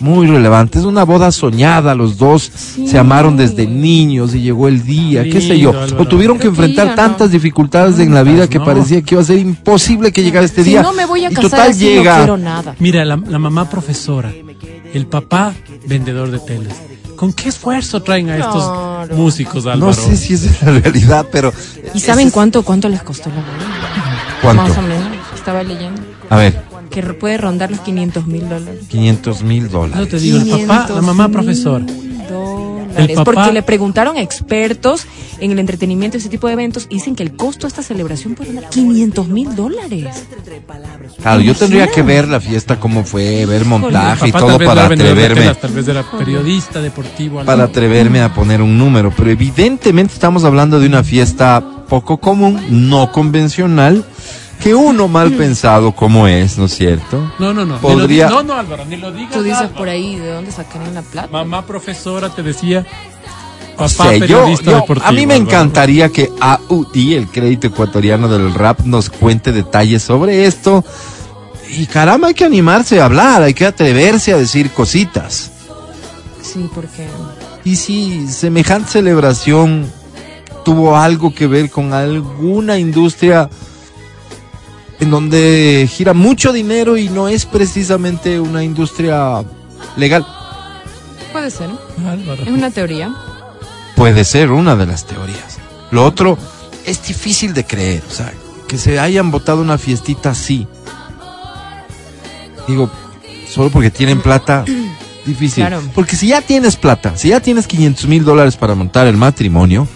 B: muy relevante, es una boda soñada, los dos se amaron desde niños y llegó el día, qué sé yo, o tuvieron que enfrentar tantas dificultades en la vida que parecía que iba a ser imposible que llegara este
D: Si
B: día.
D: no me voy a
B: y
D: casar
B: total
D: así,
B: llega.
D: no quiero nada.
C: Mira, la, la mamá profesora, el papá vendedor de telas. ¿Con qué esfuerzo traen a estos
D: Claro.
C: músicos, Álvaro?
B: No sé si es la realidad, pero
D: ¿Y saben cuánto cuánto les costó la boda?
B: ¿Cuánto?
D: Más o menos. Estaba leyendo.
B: A ver,
D: Que puede rondar los 500 mil dólares.
B: 500 mil dólares.
C: te digo, el papá, la mamá
D: 500.000
C: profesora.
D: dólares.
C: El papá-
D: Porque le preguntaron a expertos en el entretenimiento, ese tipo de eventos, y dicen que el costo de esta celebración puede rondar 500 mil dólares.
B: Claro, yo tendría que ver la fiesta, cómo fue, ver montaje y todo para atreverme,
C: telas, tal vez era periodista deportivo. algo.
B: para atreverme a poner un número. Pero evidentemente estamos hablando de una fiesta poco común, no convencional, que uno mal pensado como es, ¿no es cierto?
C: No, no, no. ni
B: Podría-
C: lo no, no, Álvaro, ni lo digas.
D: Tú dices
C: Álvaro.
D: por ahí de dónde sacaron la plata.
C: Mamá profesora te decía. Papá
B: O sea, yo-
C: periodista
B: yo-
C: deportivo.
B: a mí me
C: Álvaro.
B: encantaría que AUD, el crédito ecuatoriano del rap, nos cuente detalles sobre esto. Y caramba, hay que animarse a hablar, hay que atreverse a decir cositas.
D: Sí, porque
B: Y si semejante celebración tuvo algo que ver con alguna industria en donde gira mucho dinero y no es precisamente una industria legal.
D: puede ser.
C: Álvaro.
D: Es una teoría.
B: Puede ser una de las teorías. Lo otro es difícil de creer, o sea, que se hayan votado una fiestita así. Digo, solo porque tienen plata, difícil.
D: Claro.
B: Porque si ya tienes plata, si ya tienes 500 mil dólares para montar el matrimonio,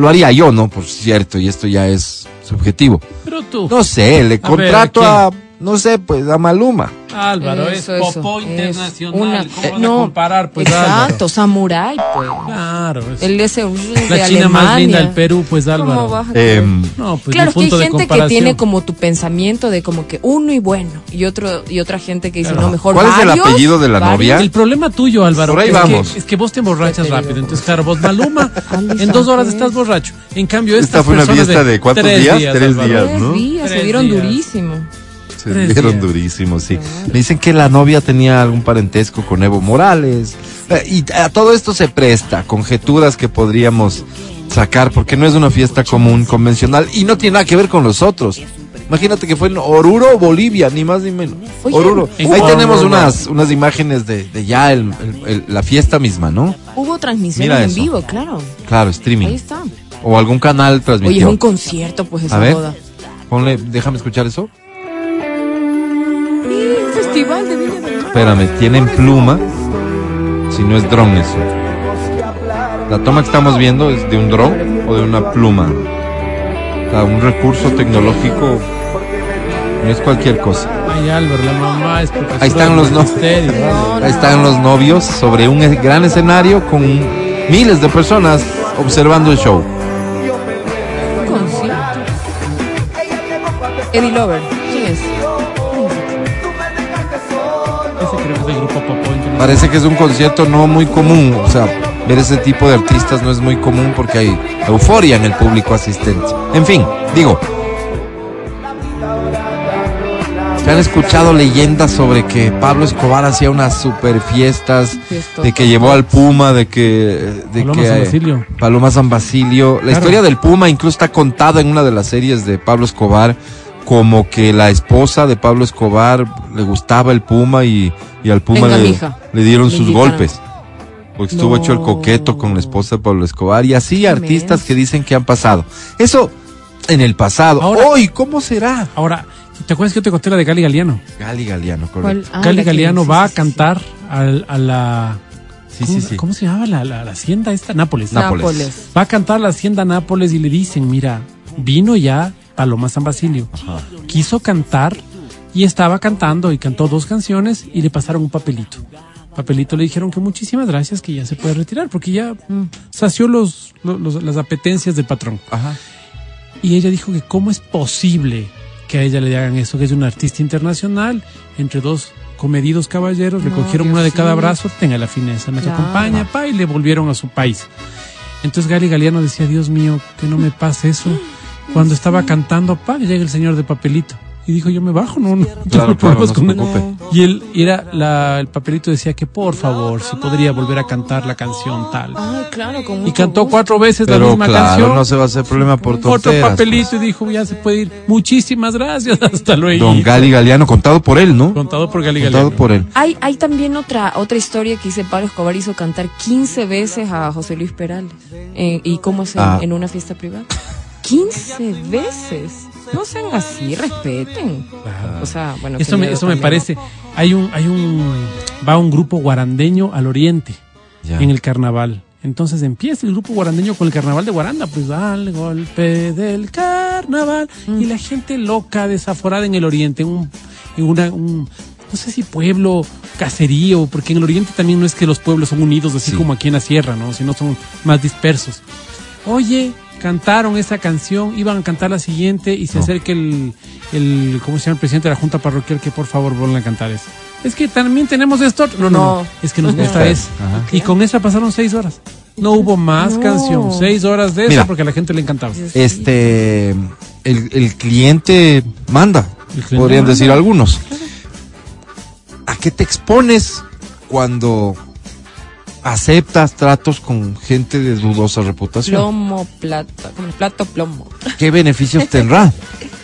B: lo haría yo, ¿no? Por cierto, y esto ya es subjetivo.
C: Pero tú.
B: No sé, le
C: A
B: contrato
C: ver, ¿a
B: a, no sé, pues a Maluma.
C: Álvaro,
D: Eso,
C: es
D: eso,
C: popó internacional.
D: una-
C: ¿Cómo
D: eh, no,
C: a comparar? Pues,
D: Exacto,
C: Álvaro?
D: samurái, pues.
C: Claro. es
D: El ese de
C: la China más linda del
D: Alemania.
C: Perú, pues,
D: ¿Cómo
C: Álvaro.
B: Em,
C: No, pues,
D: claro, que hay
C: de
D: gente que tiene como tu pensamiento de como que uno y bueno y otro y otra gente que dice
C: Claro.
D: no mejor
B: ¿Cuál es el
D: varios,
B: apellido de la
D: varios.
B: novia?
C: El problema tuyo, Álvaro,
B: Por ahí
C: es,
B: vamos.
C: Que, es que vos te emborrachas rápido. Entonces, claro, vos Maluma, en dos horas estás borracho. En cambio,
B: Esta
C: estas
B: fue una
C: personas
B: fiesta de ¿cuántos
C: tres
B: días? Tres días,
D: Tres
B: ¿no?
D: días, se
C: Tres
D: dieron
C: días.
D: durísimo.
B: Se
C: días.
B: durísimos, sí. Me dicen que la novia tenía algún parentesco con Evo Morales. Eh, y a todo esto se presta, conjeturas que podríamos sacar, porque no es una fiesta común, convencional, y no tiene nada que ver con los otros. Imagínate que fue en Oruro, Bolivia, ni más ni menos.
D: Oye,
B: Oruro. Ahí tenemos unas, unas imágenes de, de ya el- el- el- la fiesta misma, ¿no?
D: Hubo transmisiones en vivo, claro.
B: Claro,
D: Ahí
B: streaming.
D: está.
B: O algún canal
D: Oye, es
B: transmitió.
D: un concierto, pues, esa
B: A ver.
D: boda.
B: Ponle, déjame escuchar eso.
D: Sí, festival de Viña del Mar.
B: Espérame, tienen pluma. Si no es dron eso. La toma que estamos viendo es de un dron o de una pluma. O sea, un recurso tecnológico no es cualquier cosa.
C: Ay, Álvaro, la mamá es
B: Ahí están los no-
C: magisterio, vale.
B: Ahí están los novios sobre un gran escenario con miles de personas observando el show.
D: Concierto. Eddie Lover.
B: Parece que es un concierto no muy común, o sea, ver ese tipo de artistas no es muy común porque hay euforia en el público asistente. En fin, digo, ¿se han escuchado leyendas sobre que Pablo Escobar hacía unas super fiestas, de que llevó al Puma, de que... De
C: Paloma
B: que
C: San Basilio.
B: Paloma San Basilio. La
C: Claro.
B: historia del Puma incluso está contada en una de las series de Pablo Escobar como que la esposa de Pablo Escobar le gustaba el Puma y, y al Puma le, dieron sus golpes. Porque estuvo
D: No.
B: hecho el coqueto con la esposa de Pablo Escobar y así artistas que dicen que han pasado. Eso en el pasado.
C: Ahora-
B: Hoy, ¿cómo será?
C: Ahora, ¿te acuerdas que yo te conté la de Gali Galeano?
B: Gali Galeano, correcto.
D: Ah,
C: Gali Galeano
D: sí,
C: va a
D: sí, sí,
C: cantar al- a la...
B: Sí,
C: ¿cómo,
B: sí, sí.
C: ¿Cómo se llama la, la- la hacienda esta? Nápoles.
B: Nápoles.
D: Nápoles.
C: Va a cantar la hacienda Nápoles y le dicen, mira, vino ya Paloma San Basilio. Quiso cantar y estaba cantando y cantó dos canciones y le pasaron un papelito. Papelito le dijeron que muchísimas gracias, que ya se puede retirar porque ya mm, sació los, los- los- las apetencias del patrón.
B: Ajá.
C: Y ella dijo que cómo es posible que a ella le hagan eso, que es una artista internacional, entre dos comedidos caballeros, le
D: No,
C: cogieron una de cada
D: Diosito.
C: brazo, tenga la fineza, nos
D: Claro.
C: acompaña, pa, y le volvieron a su país. Entonces Gali Galeano decía, Dios mío, que no me pase eso. Cuando estaba cantando, pa, llega el señor de papelito. Y dijo, yo me bajo, no, no,
B: Claro,
C: tengo
B: claro, no se
C: con él".
B: preocupe.
C: Y él, era la, el papelito decía que por favor, si podría volver a cantar la canción tal.
D: Ay, claro, con
C: Y cantó
D: gusto.
C: cuatro veces la
B: Pero
C: misma
B: claro,
C: canción.
B: no se va a hacer problema por
C: Otro
B: tonteras.
C: papelito y dijo, ya se puede ir. Muchísimas gracias, hasta
B: pues.
C: luego.
B: Don Gali Galeano, contado por él, ¿no?
C: Contado por Gali
B: Contado
C: Galeano.
B: por él.
D: Hay, hay también otra, otra historia que dice Pablo Escobar hizo cantar 15 veces a José Luis Perales. Eh, ¿Y cómo es
B: Ah.
D: en una fiesta privada? 15 veces. No sean así, respeten. O sea, bueno.
C: Eso me, eso me parece. Hay un, hay un, va un grupo guarandeño al oriente
B: Ya.
C: en el carnaval. Entonces empieza el grupo guarandeño con el carnaval de Guaranda, pues al golpe del carnaval. Y la gente loca, desaforada en el oriente, en un, en una, un, no sé si pueblo, caserío, porque en el oriente también no es que los pueblos son unidos así
B: Sí.
C: como aquí en la sierra, ¿no? Sino son más dispersos. Oye, cantaron esa canción, iban a cantar la siguiente y se
B: No.
C: acerca el, el, ¿cómo se llama? El presidente de la Junta Parroquial que por favor vuelvan a cantar eso. Es que también tenemos esto. No, no, no.
D: No.
C: Es que nos gusta eso. Y con esa pasaron seis horas. No hubo más
D: No.
C: canción. Seis horas de eso porque a la gente le encantaba.
B: Este, el, el cliente manda,
C: El cliente
B: podrían
C: manda.
B: decir algunos. ¿A qué te expones cuando aceptas tratos con gente de dudosa reputación?
D: Plomo, plata, como plato, plomo.
B: ¿Qué beneficios tendrá?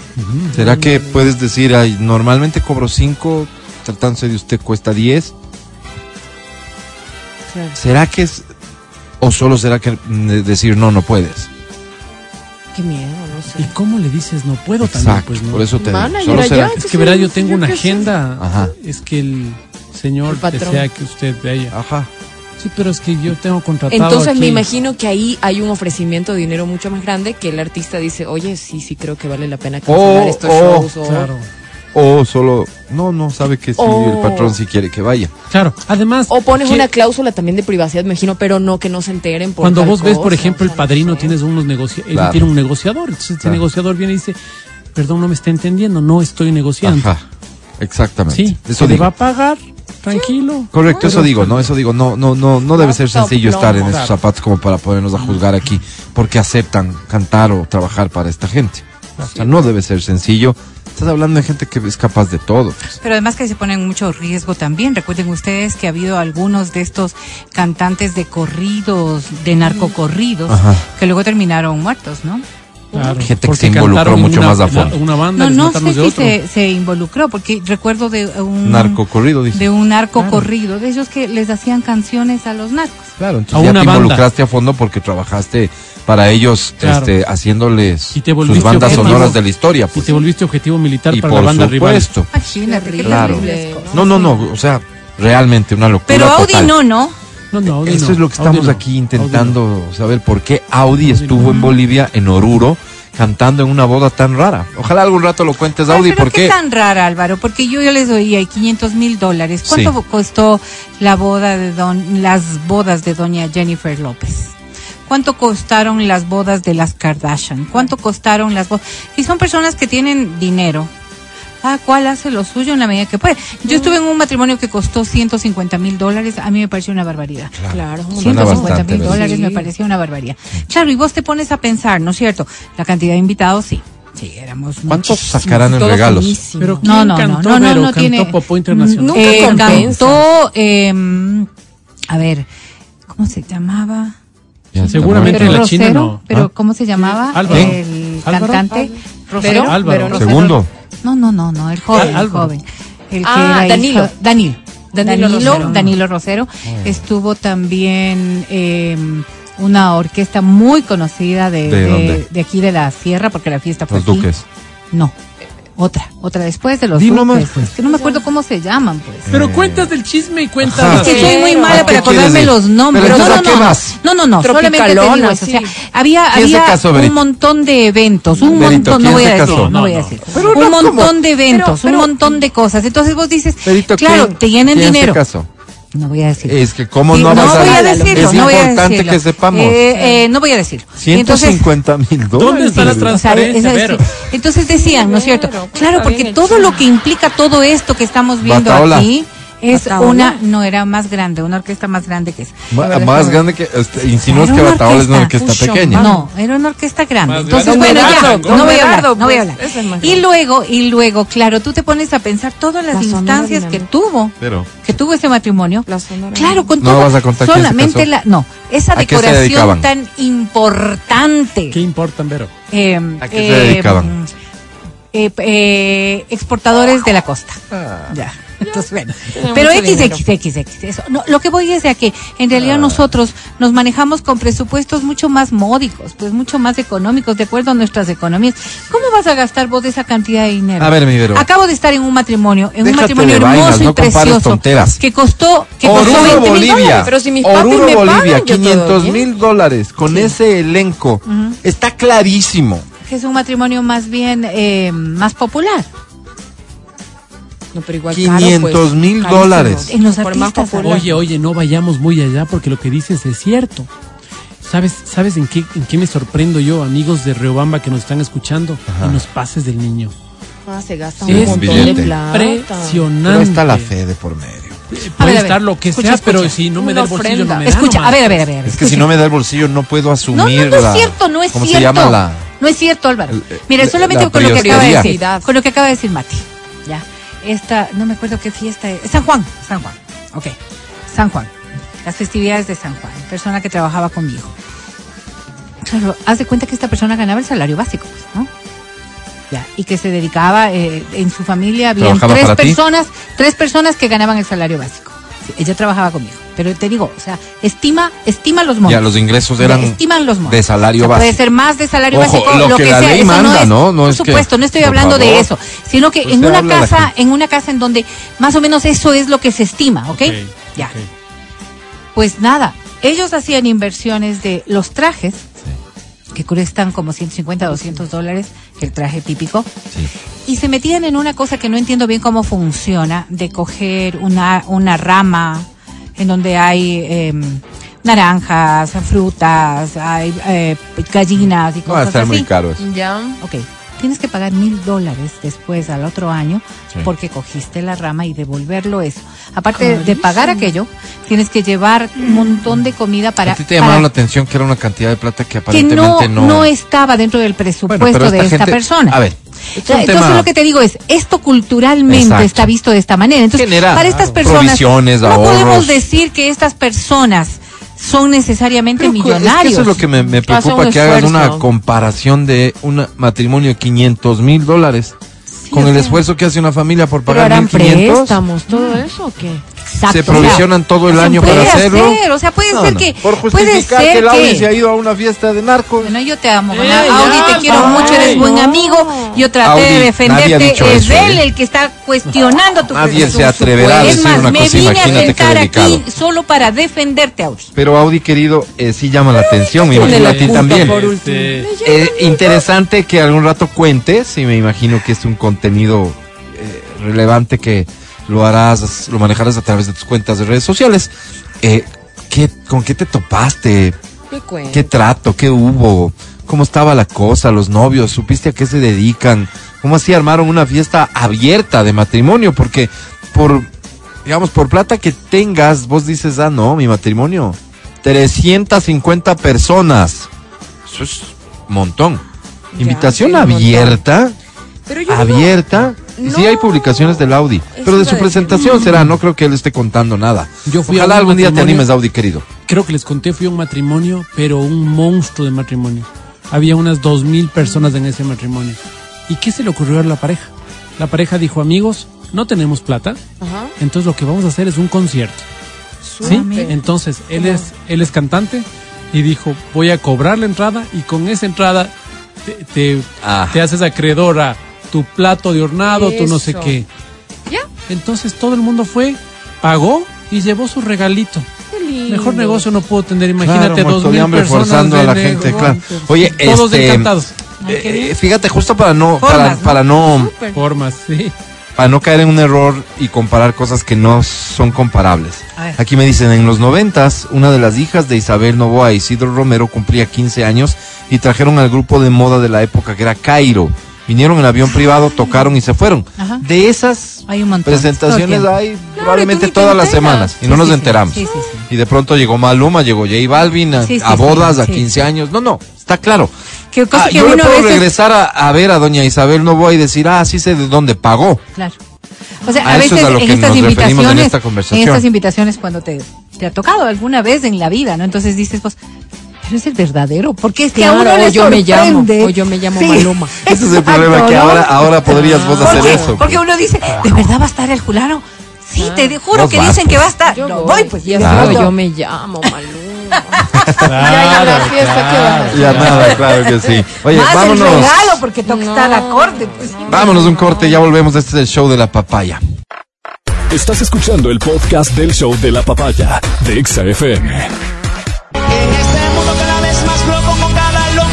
B: ¿Será que puedes decir, ay, normalmente cobro 5, tratándose de usted cuesta 10?
D: Claro.
B: ¿Será que es, o solo será que mm, decir no, no puedes?
D: Qué miedo, no
C: ¿Y
D: sé.
C: cómo le dices no puedo también?
B: Exacto,
C: Pues, no?
B: por eso te digo. Solo
C: Es que verá, yo tengo una agenda.
B: Ajá.
C: Es que el señor
D: El
C: desea que usted vaya.
B: Ajá.
C: Sí, pero es que yo tengo contratado
D: Entonces
C: aquí-
D: me imagino que ahí hay un ofrecimiento de dinero mucho más grande que el artista dice, oye, sí, sí creo que vale la pena cancelar
B: Oh,
D: estos
B: oh,
D: shows. o-
C: Claro.
B: O solo, no, no, sabe que sí,
D: Oh.
B: el patrón sí quiere que vaya.
C: Claro. Además.
D: O pones
C: que-
D: una cláusula también de privacidad, me imagino, pero no que no se enteren por
C: Cuando vos ves, por ejemplo, el
D: no
C: padrino,
D: sé.
C: tienes unos él
B: Claro.
C: tiene un negociador, entonces este
B: Claro.
C: negociador viene y dice, perdón, no me está entendiendo, no estoy negociando.
B: Ajá. Exactamente.
C: Sí,
B: eso
C: se le
B: digo.
C: va a pagar, tranquilo.
B: Correcto, eso digo, ¿no? Eso digo, no, no, no, no debe ser sencillo estar en esos zapatos como para podernos a juzgar aquí, porque aceptan cantar o trabajar para esta gente. O sea, no debe ser sencillo. Estás hablando de gente que es capaz de todo. pues.
K: Pero además que se ponen en mucho riesgo también. Recuerden ustedes que ha habido algunos de estos cantantes de corridos, de narcocorridos,
B: Ajá.
K: que luego terminaron muertos, ¿no?
C: Claro,
B: Gente que se involucró mucho
C: una-
B: más a fondo.
C: Una banda,
K: No, no sé
C: de
K: si se, se involucró, porque recuerdo de un
B: Narcocorrido, dice.
K: de un narco corrido, de ellos que les hacían canciones a los narcos.
B: Claro,
C: A
B: entonces ya
C: una
B: te
C: banda.
B: involucraste a fondo porque trabajaste para ellos
C: Claro.
B: este, haciéndoles
C: Y te
B: sus
C: volviste
B: bandas
C: objetivo.
B: sonoras de la historia.
C: Y
B: Pues.
C: te volviste objetivo militar
B: Y
C: para
B: por
C: la banda rival.
B: supuesto.
K: Imagínate, qué
B: Claro.
K: terrible.
B: No, no, no, o sea, realmente una locura
K: Pero Audi
B: total.
K: no, ¿no?
C: No, no, Audi
B: Eso
C: no,
B: es lo que estamos
C: no,
B: aquí
C: Audi
B: intentando saber por qué Audi estuvo en Bolivia, en Oruro, cantando en una boda tan rara. Ojalá algún rato lo cuentes, Audi, ¿por
K: qué tan rara, Álvaro? Porque yo, yo les doy ahí 500 mil dólares. ¿Cuánto
B: Sí.
K: costó la boda de don, las bodas de doña Jennifer López? ¿Cuánto costaron las bodas de las Kardashian? ¿Cuánto costaron las bodas? Y son personas que tienen dinero. Ah, ¿cuál hace lo suyo en la medida que puede? Yo estuve en un matrimonio que costó 150 mil dólares. A mí me pareció una barbaridad.
D: Claro,
B: Suena
K: 150
B: bastante,
K: mil dólares me
D: Sí.
K: parecía una barbaridad. Claro, y vos te pones a pensar, ¿no es cierto? La cantidad de invitados, sí. Sí, éramos
B: ¿Cuántos sacarán en regalos?
C: Pero
K: No,
C: ¿quién
K: no, no,
C: cantó,
K: no, no,
C: Vero?
K: no
C: Cantó
K: tiene.
C: Popó Internacional.
D: Nunca
K: Eh, cantó, eh, a ver, ¿cómo se llamaba?
C: Seguramente
K: Pero
C: la
K: Rosero,
C: China no.
K: pero
B: ¿Ah?
K: ¿cómo se llamaba?
C: Álvaro.
K: El
C: ¿Álvaro?
K: cantante Rosero.
C: Álvaro.
D: Vero, no.
B: Segundo.
K: No, no, no, no, el joven,
C: Ah,
K: el joven. El que
D: Ah,
K: era
D: Danilo.
K: hijo- Danilo.
D: Danilo
K: Danilo,
D: Rosero.
K: Danilo Rosero. Estuvo también eh, una orquesta muy conocida de,
B: ¿De
K: de, de aquí de la sierra, porque la fiesta fue
B: Los
K: aquí.
B: Duques.
K: No, otra, otra después de los
B: Di
K: Duques.
B: nomás, pues.
K: Es que no me acuerdo cómo se llaman, pues.
C: Pero cuentas del chisme y cuentas.
K: Es que soy muy
D: Pero,
K: mala
B: ¿a
K: para acordarme los nombres.
B: Pero
K: no, no,
B: ¿a qué
K: no, no, no, no, solamente te digo eso. O sea, había,
B: ¿Quién se
K: había
B: casó,
K: un montón de eventos, un
B: Berito,
K: montón, no
B: ¿quién
K: voy a decir, no,
C: No,
K: voy a
C: no.
K: decir.
B: Pero
K: un
B: no,
K: montón
B: ¿cómo?
K: de eventos,
D: Pero-
K: un montón de cosas. Entonces vos dices,
B: Berito,
K: claro,
B: ¿quién-
K: te llenan
B: quién se
K: dinero. No voy a decir.
B: Es que cómo
K: Sí,
B: no vas
K: voy
B: a
K: a decirlo,
B: Es
K: no voy a
B: importante
K: decirlo.
B: que sepamos.
K: Eh, eh, no voy a decirlo. Y entonces,
B: 150 mil dólares.
C: ¿Dónde está la
B: Berito.
K: o sea,
C: transparencia,
K: decir, entonces decían, ¿no es cierto?
D: Pues,
K: Claro, porque todo lo que implica todo esto que estamos viendo
B: Bataola.
K: aquí es
D: Bataola.
K: una, no era más grande, una orquesta más grande que esa.
B: Ma- Más grande que. este, insinúas que Bataola es una
K: orquesta.
D: Un
B: pequeña.
K: No, era una orquesta grande.
C: Más
K: Entonces,
C: grande.
K: bueno, ya, no voy a hablar, no voy a
D: pues,
K: hablar. Y luego, y luego, claro, tú te pones a pensar todas las
D: La
K: instancias que tuvo,
B: Pero.
K: que tuvo ese matrimonio.
D: La
K: Claro, con
B: No
K: todo,
B: vas a contar
K: solamente la, no, esa
B: ¿A qué se
K: decoración tan importante.
C: ¿Qué importan, Vero?
K: eh,
B: ¿A qué se dedicaban?
K: eh, eh, exportadores de la costa.
B: Ah.
K: Ya. Entonces, bueno. Pero
D: mucho dinero.
K: XXX, eso. No, lo que voy es a que en realidad nosotros nos manejamos con presupuestos mucho más módicos, pues mucho más económicos, de acuerdo a nuestras economías. ¿Cómo vas a gastar vos esa cantidad de dinero?
B: A ver, mi Vero.
K: Acabo de estar en un matrimonio, en un matrimonio hermoso
B: vainas,
K: y
B: no
K: precioso.
B: tonteras.
K: Que costó, que costó
B: Oruro,
K: 20 mil
B: Bolivia.
K: dólares.
D: Pero si mis
B: Oruro,
D: me
B: Bolivia,
D: pagan, yo todo
B: 500
D: bien.
B: mil dólares con ese elenco. Está clarísimo.
K: Que es un matrimonio más bien eh, más popular.
D: No, pero igual
B: 500
D: caro, pues,
B: mil
D: carísimo.
B: dólares.
K: En los
D: Por más
K: artistas.
C: Oye, oye, no vayamos muy allá porque lo que dices es cierto. ¿Sabes, ¿sabes en, qué, en qué me sorprendo yo, amigos de Riobamba que nos están escuchando? En los pases del niño.
D: Ah, se gasta un
C: es
D: montón de plata.
C: Impresionante.
B: Pero está la fe de por medio.
C: Puede
K: A ver, a ver.
C: estar lo que
K: Escucha,
C: sea,
K: escucha.
C: pero si no me da el bolsillo, no me da.
K: Escucha,
C: nomás.
K: a ver, a ver, a ver.
B: Es que si no me da el bolsillo no puedo
K: No,
B: asumir
K: no, no
B: la-
K: es cierto, no es
B: ¿Cómo
K: cierto.
B: se llama la...?
K: No es cierto, Álvaro. Mira,
B: la-
K: solamente
B: la
K: con lo que acaba de decir, con lo que acaba de decir Mati. Ya. Esta, no me acuerdo qué fiesta es. San Juan, San Juan. Ok. San Juan. Las festividades de San Juan. Persona que trabajaba conmigo. Claro, haz de cuenta que esta persona ganaba el salario básico, pues, ¿no? Ya. Y que se dedicaba, eh, en su familia había
B: ¿Trabajaba
K: tres
B: ti?
K: personas, tres personas que ganaban el salario básico. Sí, ella trabajaba conmigo. Pero te digo, o sea, estima, estima los montos.
B: Ya los ingresos eran
K: estiman los montos.
B: de salario
K: O sea, Puede
B: básico.
K: ser más de salario
B: Ojo,
K: básico,
B: lo
K: lo,
B: que
K: que,
B: la
K: sea.
B: ley
K: eso
B: manda,
K: es,
B: ¿no? No
K: por
B: es que-
K: supuesto, no estoy hablando de eso, sino que
B: Pues
K: en una casa, en una casa en donde más o menos eso es lo que se estima, ¿ok? Ya. Pues nada, ellos hacían inversiones de los trajes, que cuestan como 150, 200 dólares, el traje típico,
B: Sí.
K: y se metían en una cosa que no entiendo bien cómo funciona, de coger una, una rama en donde hay em, naranjas, frutas, hay eh, gallinas y
B: No va a
K: cosas
B: estar
K: así.
B: muy caro eso.
D: Ya.
K: Ok, tienes que pagar mil dólares después al otro año
B: Sí.
K: porque cogiste la rama y devolverlo eso. Aparte de pagar aquello, tienes que llevar un montón de comida para...
B: a ti te llamaron
K: para-
B: la atención que era una cantidad de plata que
K: que
B: aparentemente
K: no, no estaba dentro del presupuesto
B: Bueno,
K: de
B: esta gente-
K: persona.
B: a ver,
K: Entonces
B: tema-
K: lo que te digo es, esto culturalmente
B: Exacto.
K: está visto de esta manera. Entonces,
B: Genera
K: para estas personas, no
B: ahorros.
K: podemos decir que estas personas son necesariamente
B: Pero
K: millonarios.
B: Es que eso es lo que me, preocupa, que hagas
D: esfuerzo.
B: una comparación de un matrimonio de 500 mil dólares con el
K: sea,
B: esfuerzo que hace una familia por pagar
D: harán
B: 1500.
D: préstamos, todo eso o qué?
K: Exacto.
B: se
K: o sea,
B: provisionan todo el año para hacerlo.
K: hacer, o sea, puede
B: No,
K: ser
B: no.
K: que
B: Por
K: puede
B: justificar
K: ser
B: que el Audi
K: que-
B: se ha ido a una fiesta de narcos.
K: Bueno, yo te amo,
C: Eh,
K: Audi, te quiero
C: ay,
K: mucho, eres buen amigo. Yo traté
B: Audi,
K: de defenderte. Es
B: eso,
K: él
B: ¿eh?
K: el que está cuestionando tu
B: Nadie
K: persona.
B: se atreverá a
K: Es
B: decir
K: más,
B: una
K: me
B: cosa,
K: vine a
B: imagínate
K: sentar aquí solo para defenderte, Audi.
B: Pero Audi, querido, eh, sí llama la atención, me imagino a ti también.
C: Este,
B: Eh, interesante que algún rato cuentes, y me imagino que es un contenido eh, relevante que lo harás, lo manejarás a través de tus cuentas de redes sociales. Eh, ¿qué, ¿Con qué te topaste?
D: ¿Qué
B: trato? ¿Qué hubo? ¿Cómo estaba la cosa? ¿Los novios? ¿Supiste a qué se dedican? ¿Cómo así armaron una fiesta abierta de matrimonio? Porque por, digamos, por plata que tengas, vos dices, ah, no, mi matrimonio. 350 personas. Eso es un montón.
D: Ya,
B: Invitación
D: montón.
B: abierta.
D: Pero yo digo,
B: Y sí
D: no.
B: hay publicaciones del Audi.
D: Eso
B: Pero de su
D: a decir.
B: presentación será, no creo que él esté contando nada.
C: Yo fui
B: Ojalá algún día te
C: matrimonio-
B: animes, Audi, querido.
C: creo que les conté, fui a un matrimonio, pero un monstruo de matrimonio. Había unas dos mil personas en ese matrimonio. ¿Y qué se le ocurrió a la pareja? La pareja dijo, amigos, no tenemos plata,
D: Ajá.
C: entonces lo que vamos a hacer es un concierto. ¿Sí? Entonces, él es, él es cantante y dijo, voy a cobrar la entrada y con esa entrada te, te,
B: Ah.
C: te haces acreedor a tu plato de hornado, tu no sé qué.
D: Ya.
C: Entonces todo el mundo fue, pagó y llevó su regalito.
D: Qué lindo.
C: Mejor negocio no puedo tener, imagínate
B: Claro,
C: dos
B: de
C: mil
B: hambre
C: personas
B: forzando a la gente, claro. Oye,
C: todos
B: este,
C: encantados.
B: Eh, fíjate, justo para no,
K: Formas,
B: para,
K: ¿no?
B: para no.
C: Formas, sí.
B: para no caer en un error y comparar cosas que no son comparables. Aquí me dicen, en los noventas, una de las hijas de Isabel Novoa, Isidro Romero, cumplía 15 años y trajeron al grupo de moda de la época que era Cairo. Vinieron en avión privado, tocaron y se fueron.
K: Ajá.
B: De esas
K: Hay un montón.
B: presentaciones hay
D: Claro,
B: probablemente todas las semanas y
K: Sí,
B: no nos
K: sí,
B: enteramos.
K: Sí.
B: Y de pronto llegó Maluma, llegó J Balvin a, a bodas, a
K: sí.
B: 15 años. No, no, está claro.
K: Qué cosa
B: Ah,
K: que
B: yo le
K: a
B: puedo
K: veces-
B: regresar a, a ver a doña Isabel Novoa y decir, ah, sí sé de dónde pagó.
K: Claro. O sea,
B: A
K: a, veces
B: a
K: en estas
B: en
K: invitaciones,
B: esta
K: en estas invitaciones cuando te, te ha tocado alguna vez en la vida, ¿no? Entonces dices, pues, pero es el verdadero, porque es que a
D: Claro,
K: uno le
D: o yo me llamo, o yo me llamo
K: Sí.
D: Maluma.
B: Ese es el
K: Exacto,
B: problema, que ahora, ahora podrías vos hacer
K: Porque-
B: eso.
K: Porque uno dice, ¿de verdad va a estar el fulano? Sí, te de- juro que
B: vas,
K: dicen que
B: pues.
K: va a estar.
D: Yo
K: no,
D: voy,
K: voy, pues.
D: ya
K: de
B: Claro.
D: yo me llamo Maluma.
C: Claro,
D: ya, ya, la fiesta, ¿qué vas a hacer?
B: Ya nada, claro que sí. Oye,
K: Más el
B: vámonos.
K: regalo, porque toca
D: No.
K: estar acorde. Pues.
B: Vámonos un corte, ya volvemos. Este es el show de la papaya.
A: Estás escuchando el podcast del show de la papaya de Exa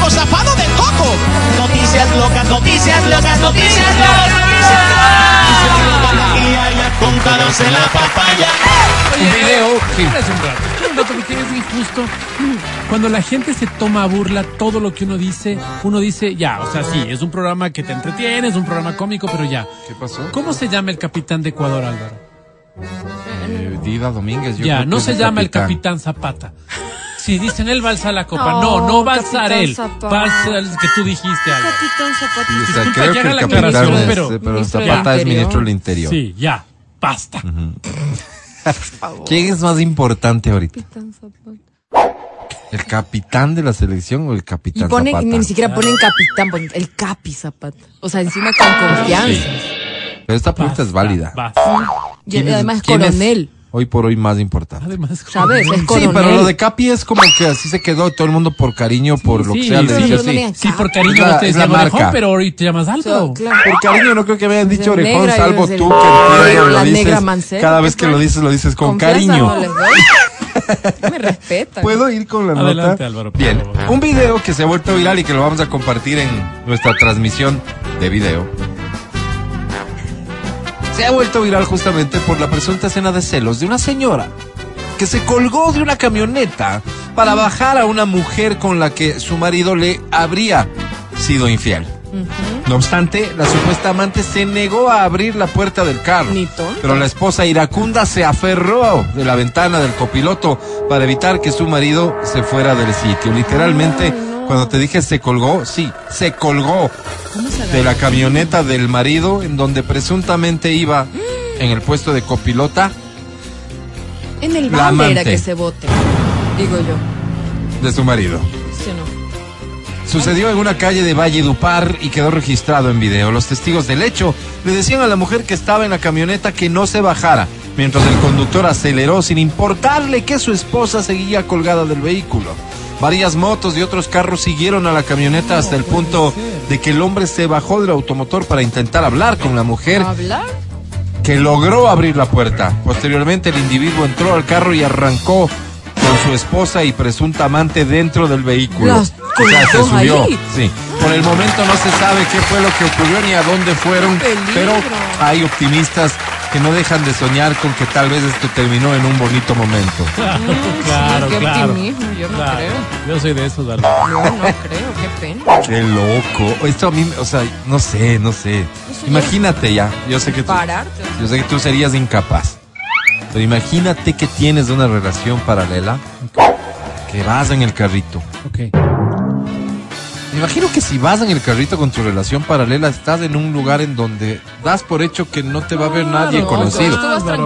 L: loco zafado de coco. Noticias locas, noticias locas, noticias locas. Y allá contadas en la papaya.
C: Un video. Espérate un rato, un rato, porque es injusto. Cuando la gente se toma a burla todo lo que uno dice, uno dice, ya, o sea, sí, es un programa que te entretiene, es un programa cómico, pero ya.
B: ¿Qué pasó?
C: ¿Cómo se llama el capitán de Ecuador, Álvaro?
B: Eh, Diva Domínguez. yo
C: ya,
B: creo
C: no
B: que
C: se llama el capitán Zapata. Si dicen él va a alzar la copa, no,
D: No,
C: no va a alzar
D: Capitán
C: él,
D: Zapata.
C: va a alzar el que tú dijiste, Álvaro.
D: Capitán Zapata.
B: Sí, o sea,
C: Disculpa,
B: creo
C: que
B: el
C: la
B: capitán
C: aclaración,
B: es,
C: pero-
B: eh, pero
D: Ministro del
B: Zapata es
D: Interior.
B: ministro del Interior.
C: Sí, ya, basta.
B: ¿Quién es más importante ahorita?
D: Capitán Zapata.
B: ¿El capitán de la selección o el
D: Y
B: capitán
D: ponen,
B: Zapata?
D: ni siquiera ponen capitán, ponen el capi Zapata. O sea, encima con confianza.
B: Pero esta pregunta es válida.
C: Basta.
D: Y
B: ¿Quién es-
D: además es coronel.
B: Hoy por hoy más importante.
C: Además,
D: ¿Sabes? Es
B: Sí, pero lo de Capi es como que así se quedó todo el mundo por cariño, por lo que
C: sí,
B: sea, le
C: sí,
D: digan
C: Sí, por cariño
B: Es la-
C: no te decían orejón,
B: marca.
C: pero ahorita te llamas
D: O sea, claro.
B: Por cariño no creo que me hayan dicho
D: Pues el
B: orejón,
D: negra,
B: salvo tú que
D: el-
B: lo
D: la
B: dices.
D: negra Mancera,
B: cada vez
D: ¿qué
B: que lo dices, lo dices con cariño.
D: no. Me respetan.
B: ¿Puedo ir con la
C: Adelante,
B: nota?
C: Álvaro,
B: Bien,
C: favor.
B: un video que se ha vuelto viral y que lo vamos a compartir en nuestra transmisión de video. Se ha vuelto viral justamente por la presunta escena de celos de una señora que se colgó de una camioneta para bajar a una mujer con la que su marido le habría sido infiel. No obstante, la supuesta amante se negó a abrir la puerta del carro. Pero la esposa iracunda se aferró de la ventana del copiloto para evitar que su marido se fuera del sitio. Literalmente, cuando te dije se colgó, sí, se colgó de la camioneta del marido en donde presuntamente iba en el puesto de copilota
D: En el balde era que se vote. Digo yo.
B: de su marido.
D: ¿Sí o no?
B: Sucedió en una calle de Valle Dupar y quedó registrado en video. Los testigos del hecho le decían a la mujer que estaba en la camioneta que no se bajara, mientras el conductor aceleró sin importarle que su esposa seguía colgada del vehículo. Varias motos y otros carros siguieron a la camioneta hasta el punto de que el hombre se bajó del automotor para intentar hablar con la mujer
D: ¿Hablar?
B: que logró abrir la puerta. Posteriormente el individuo entró al carro y arrancó con su esposa y presunta amante dentro del vehículo.
D: Las-
B: o sea, se subió.
D: ahí.
B: Sí. Por el momento no se sabe qué fue lo que ocurrió ni a dónde fueron, pero hay optimistas que no dejan de soñar con que tal vez esto terminó en un bonito momento.
C: claro,
D: qué
C: claro.
D: optimismo, yo no
C: Claro.
D: creo.
C: Yo soy de esos, Álvaro.
D: Yo no creo, qué pena.
B: Qué loco. Esto a mí, o sea, no sé, no sé. Imagínate ya. Yo sé que tú,
D: Pararte.
B: yo sé que tú serías incapaz. Pero imagínate que tienes una relación paralela, que vas en el carrito.
C: Ok.
B: Imagino que si vas en el carrito con tu relación paralela, estás en un lugar en donde das por hecho que no te va a ver nadie conocido.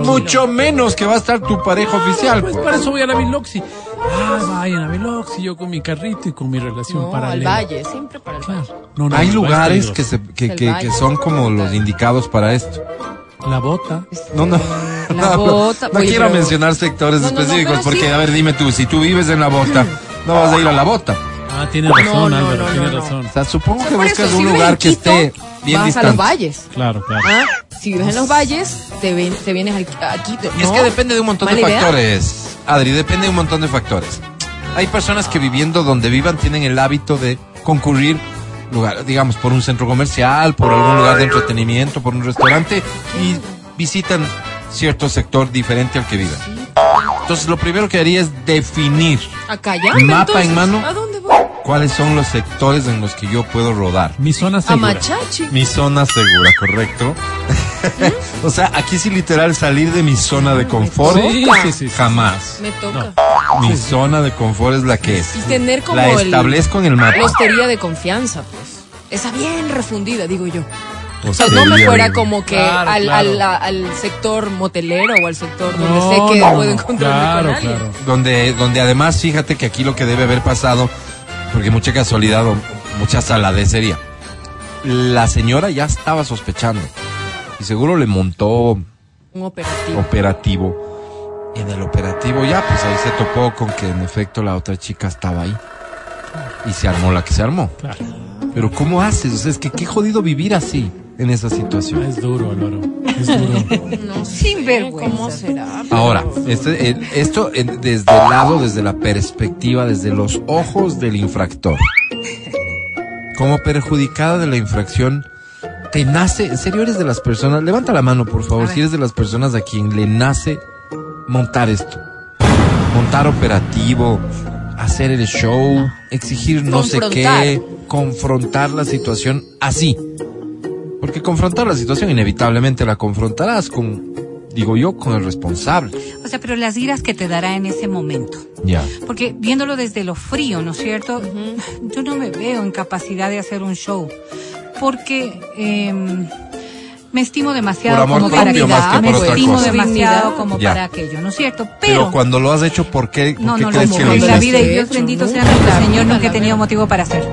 B: Mucho menos que va a estar tu pareja oficial.
C: Pues
B: pues.
C: para eso voy a la Biloxi. Ah, vayan a Biloxi, yo con mi carrito y con mi relación
D: No, al
C: paralela.
D: valle, siempre para el valle.
C: No, no,
B: Hay lugares que, se, que, que-
D: valle.
B: que son como los indicados para esto.
C: La bota.
B: No, no.
D: La
B: no,
D: bota,
B: no
D: oye,
B: quiero
D: pero-
B: mencionar sectores
D: No, no, no,
B: específicos
D: pero
B: porque,
D: sí.
B: a ver, dime tú, si tú vives en la bota, no vas a ir a la bota.
C: Ah, tiene razón,
D: No, no,
C: Álvaro,
D: no,
C: tiene
D: no, no.
C: razón.
B: O sea, supongo que buscas
D: eso,
B: un lugar que
D: Quito,
B: esté bien
D: vas
B: distante.
D: a los valles.
C: Claro, claro.
D: Ah, Si vives en los valles, te, ven, te vienes al, aquí.
B: Y es que depende de un montón de
D: idea.
B: factores. Adri, depende de un montón de factores. Hay personas que viviendo donde vivan tienen el hábito de concurrir, lugar, digamos, por un centro comercial, por algún lugar de entretenimiento, por un restaurante y visitan cierto sector diferente al que viven. Entonces, lo primero que haría es definir
D: Acá ya.
B: Mapa
D: entonces,
B: en mano.
D: ¿A dónde?
B: Cuáles son los sectores en los que yo puedo rodar.
C: Mi zona
D: A
C: segura.
D: Machachi.
B: Mi zona segura, correcto. o sea, aquí sí literal salir de mi zona de confort.
C: Sí, sí, sí, sí.
B: Jamás.
D: Me toca.
B: Mi zona de confort es la que es.
D: Y tener como
B: La
D: el-
B: establezco en el mapa.
D: La hostería de confianza, pues. Esa bien refundida, digo yo. O sea, no me fuera como que
C: Claro,
D: al,
C: claro.
D: Al, a- al sector motelero o al sector donde
C: No,
D: sé que
C: no,
D: puedo encontrarme
C: Claro,
D: con alguien.
C: claro.
B: Donde, donde además, fíjate que aquí lo que debe haber pasado, porque mucha casualidad o mucha saladez sería, la señora ya estaba sospechando. Y seguro le montó
D: Un operativo.
B: operativo. Y en el operativo ya, pues ahí se topó con que en efecto la otra chica estaba ahí. Y se armó la que se armó.
C: Claro.
B: Pero ¿cómo haces? O sea, es que qué jodido vivir así, en esa situación.
C: Es duro, Álvaro. Es duro.
D: No
K: Sin vergüenza.
D: ¿Cómo será?
B: Ahora, este, eh, esto eh, desde el lado, desde la perspectiva, desde los ojos del infractor. Como perjudicada de la infracción, te nace, en serio eres de las personas, levanta la mano por favor, si eres de las personas a quien le nace montar esto. Montar operativo, hacer el show, exigir no sé qué, confrontar la situación así. Porque confrontar la situación inevitablemente la confrontarás con, digo yo, con el responsable.
K: O sea, pero las iras que te dará en ese momento.
B: Ya.
K: Porque viéndolo desde lo frío, ¿no es cierto? Yo no me veo en capacidad de hacer un show. Porque em, me estimo demasiado
B: Por amor
K: como para
B: propio más que
K: me
B: por otra
K: estimo
B: cosa.
K: demasiado como
B: Ya.
K: para aquello, ¿no es cierto?
B: Pero,
K: Pero,
B: cuando lo has hecho, ¿por qué, por
K: no,
B: qué
K: no,
B: crees
K: no,
B: que lo
K: en la
B: hiciste?
K: vida y Dios
D: hecho,
K: bendito sea nuestro Señor, nunca he tenido motivo para hacerlo.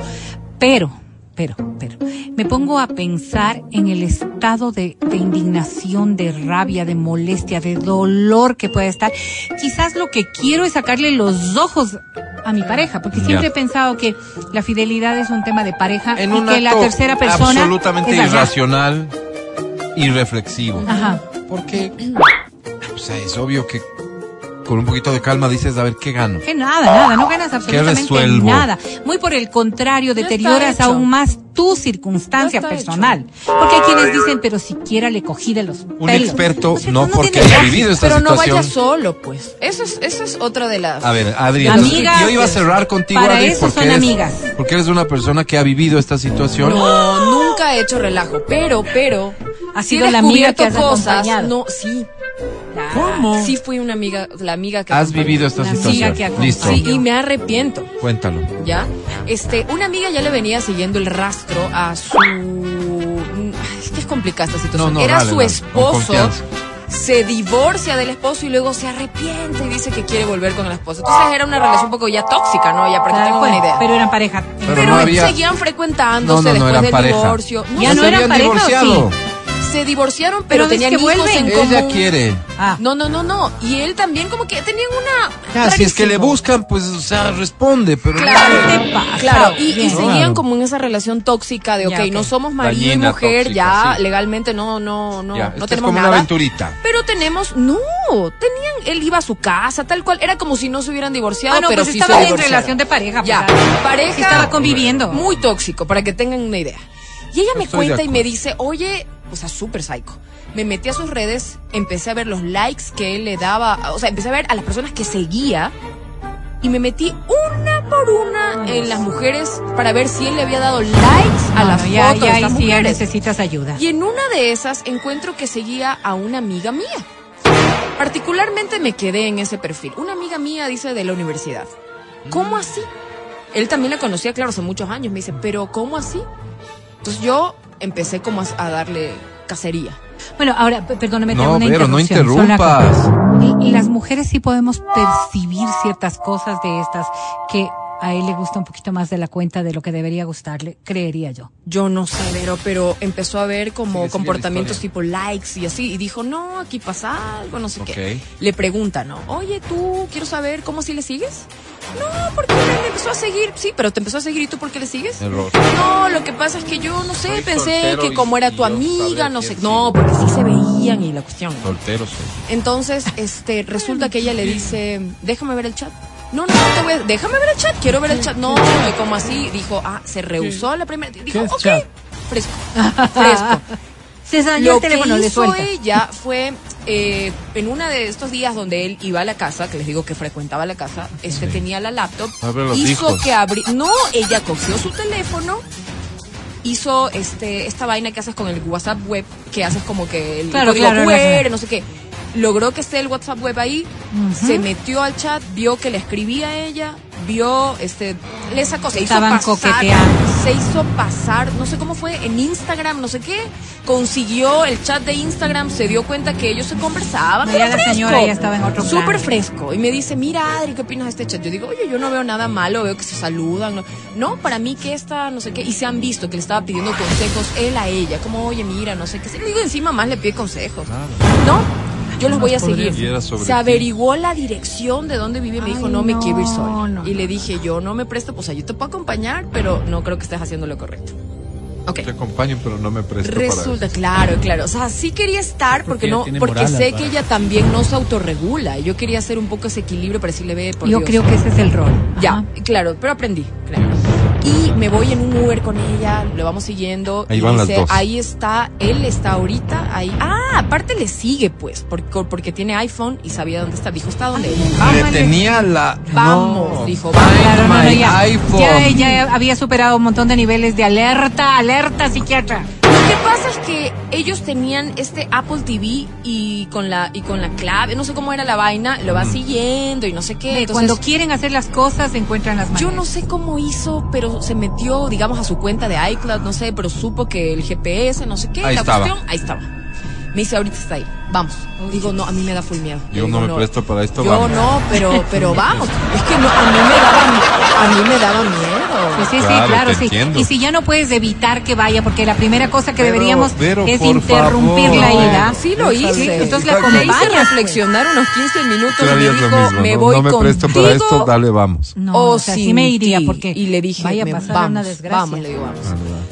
K: Pero, pero, pero, me pongo a pensar en el estado de, de indignación, de rabia, de molestia, de dolor que puede estar. Quizás lo que quiero es sacarle los ojos a mi pareja, porque siempre he pensado que la fidelidad es un tema de pareja
B: En
K: y
B: un
K: que la tercera persona
B: absolutamente
K: es
B: irracional y reflexivo.
K: Ajá.
B: Porque, o sea, es obvio que con un poquito de calma dices, a ver, ¿qué gano?
K: Que nada, nada, no ganas absolutamente nada. Muy por el contrario, deterioras aún más tu circunstancia personal. Porque hay quienes dicen, pero siquiera le cogí de los
B: Un
K: pelos.
B: experto,
K: ¿No es cierto?
B: no porque haya vivido esta
D: Pero no
B: situación.
D: vayas solo, pues. Eso es, eso es otra de las...
B: A ver, Adri, entonces,
K: Amigas,
B: yo iba a cerrar contigo,
K: para
B: Adri,
K: eso
B: porque,
K: son
B: eres,
K: amigas.
B: porque eres una persona que ha vivido esta situación.
D: No, nunca he hecho relajo, pero, pero...
K: Ha sido la amiga que has
D: cosas.
K: acompañado.
D: No, sí.
C: ¿Cómo?
D: Sí fui una amiga, la amiga que...
B: Has
D: acompañó.
B: vivido esta situación.
K: que
B: Listo,
D: Sí, y me arrepiento.
B: cuéntalo.
D: ¿ya? Este, una amiga ya le venía siguiendo el rastro a su... Es que es complicada esta situación.
B: No, no,
D: Era
B: dale,
D: su esposo, se divorcia del esposo y luego se arrepiente y dice que quiere volver con el esposo. Entonces era una relación un poco ya tóxica, ¿no? Ya para que
K: Claro,
D: tengan una idea.
K: Pero eran pareja.
B: Pero
D: Pero
B: no había-
D: seguían frecuentándose
B: no, no
D: después
B: eran
D: del
B: pareja.
D: divorcio.
K: Ya
B: ¿Se
K: no eran pareja, ¿o
B: divorciado?
D: Se divorciaron, pero,
K: Pero
D: tenían
K: que
D: hijos en
K: vuelven.
B: Ella
D: común.
B: quiere.
K: Ah.
D: No, no, no, no. Y él también como que tenían una...
B: Ya, si es que le buscan, pues, o sea, responde, pero
D: Claro,
K: ¿Qué te pasa?
D: claro, y, y seguían
B: Claro.
D: como en esa relación tóxica de, ok,
K: Ya, ok.
D: no somos marido
B: Dañina,
D: y mujer,
B: tóxica,
D: ya
B: sí.
D: legalmente no, no, no,
B: Ya,
D: no
B: esto es
D: tenemos
B: como una
D: nada.
B: aventurita.
D: Pero tenemos, no, tenían, él iba a su casa, tal cual, era como si no se hubieran divorciado,
K: Ah, no,
D: pero
K: pues
D: sí
K: estaba
D: se
K: en relación de pareja. pues,
D: Ya,
K: ah,
D: pareja.
K: estaba conviviendo.
D: Muy tóxico, para que tengan una idea. Y ella me
B: Estoy
D: cuenta y me dice, oye, o sea, súper psycho. Me metí a sus redes, empecé a ver los likes que él le daba, o sea, empecé a ver a las personas que seguía y me metí una por una en las mujeres para ver si él le había dado likes a las fotos
K: ya,
D: mujeres.
K: necesitas ayuda.
D: Y en una de esas encuentro que seguía a una amiga mía. Particularmente me quedé en ese perfil. Una amiga mía dice de la universidad. ¿Cómo así? Él también la conocía, claro, hace muchos años. Me dice, pero ¿cómo así? Entonces yo empecé como a, a darle cacería.
K: Bueno, ahora, perdóname,
B: No,
K: una
B: Vero, no interrumpas.
K: las- Y, y las mujeres sí podemos percibir ciertas cosas de estas que a él le gusta un poquito más de la cuenta de lo que debería gustarle, creería yo.
D: Yo no sé, pero, pero empezó a ver como comportamientos tipo likes y así. Y dijo, no, aquí pasa algo, no sé qué. Le pregunta, ¿no? Oye, tú, quiero saber cómo si le sigues. No, porque me empezó a seguir. Sí, pero te empezó a seguir y tú, ¿por qué le sigues?
B: Error.
D: No, lo que pasa es que yo, no sé,
B: Soy
D: pensé que como era tu amiga, no sé. No, porque sí se veían y la cuestión.
B: Soltero soy.
D: Entonces, este, resulta que ella le dice, déjame ver el chat. No, no, no te voy a- déjame ver el chat, quiero ver el chat. No, y como así, dijo, ah, se rehusó a la primera. Dijo,
C: ¿Qué es
D: ok,
C: chat?
D: fresco, fresco.
K: Se dañó
D: Lo
K: el teléfono,
D: que
K: le
D: hizo
K: suelta.
D: ella fue eh, en uno de estos días donde él iba a la casa, que les digo que frecuentaba la casa, este tenía la laptop, hizo
B: discos.
D: que abrí, no, ella cogió su teléfono, hizo este esta vaina que haces con el WhatsApp web, que haces como que el
K: Claro,
D: código
K: claro,
D: QR,
K: claro.
D: no sé qué. Logró que esté el WhatsApp web ahí, se metió al chat, vio que le escribía a ella, vio, este, le sacó, se hizo
K: Estaban
D: pasar,
K: coqueteando.
D: se hizo pasar, no sé cómo fue, en Instagram, no sé qué, consiguió el chat de Instagram, se dio cuenta que ellos se conversaban.
K: No,
D: pero
K: ya la
D: fresco,
K: señora ya estaba en otro.
D: Súper fresco. Y me dice, mira Adri, ¿qué opinas de este chat? Yo digo, oye, yo no veo nada malo, veo que se saludan. No, no para mí que esta, no sé qué, y se han visto que le estaba pidiendo consejos él a ella, como, oye, mira, no sé qué. Le digo, encima más le pide consejos. ¿No? Yo los voy a seguir.
B: Y
D: Se
B: ti.
D: averiguó la dirección de dónde vive. Me dijo, no, me quiero ir sola.
K: no,
D: y le dije, yo no me presto, pues yo te puedo acompañar, pero no creo que estés haciendo lo correcto. Ok.
B: Te acompaño, pero no me presto
D: Resulta, claro, claro. O sea, sí quería estar porque, no, porque
C: moral,
D: sé que ella también no se autorregula. Y Yo quería hacer un poco ese equilibrio para decirle, ve, por
K: Yo
D: Dios.
K: creo que ese es el rol.
D: Ya,
K: Ajá.
D: claro, pero aprendí, claro. Y me voy en un Uber con ella, lo vamos siguiendo.
B: Ahí
D: y
B: van las
D: dice,
B: dos.
D: ahí está, él está ahorita, ahí. Ah, aparte le sigue, pues, porque, porque tiene iPhone y sabía dónde está. Dijo, está
B: Le tenía la.
D: Vamos,
B: no.
D: dijo, vamos.
K: Claro, no, no,
B: My
K: ya,
B: iPhone.
K: ya ella había superado un montón de niveles de alerta, alerta psiquiatra.
D: Lo que pasa es que ellos tenían este Apple TV y con la y con la clave, no sé cómo era la vaina, lo va siguiendo y no sé qué. Entonces,
K: Cuando quieren hacer las cosas, encuentran las maneras.
D: yo no sé cómo hizo, pero se metió, digamos, a su cuenta de iCloud, no sé, pero supo que el GPS, no sé qué,
B: Ahí
D: la
B: estaba.
D: cuestión, ahí estaba. Me dice, ahorita está ahí, vamos. Digo, no, a mí me da full miedo.
B: Yo
D: digo,
B: no me presto para esto,
D: Yo
B: vamos.
D: no, pero, pero vamos. Es que no, a mí me daba, a mí me daba miedo.
K: Pues sí, sí,
B: Claro,
K: sí.
B: entiendo.
K: Y si ya no puedes evitar que vaya, porque la primera cosa que
B: Pero,
K: deberíamos es interrumpir
B: favor.
K: la ida.
D: Sí lo hice.
K: Sí, entonces la.
D: Le hice
K: acompañas.
D: reflexionar unos 15 minutos y me dijo,
B: mismo,
D: me
B: ¿no?
D: voy
B: No me presto para esto, dale, vamos.
K: No,
D: o
K: o sea, sí me iría porque
D: y le dije,
K: vaya a pasar
D: vamos,
K: una desgracia.
D: Vamos, le digo, vamos.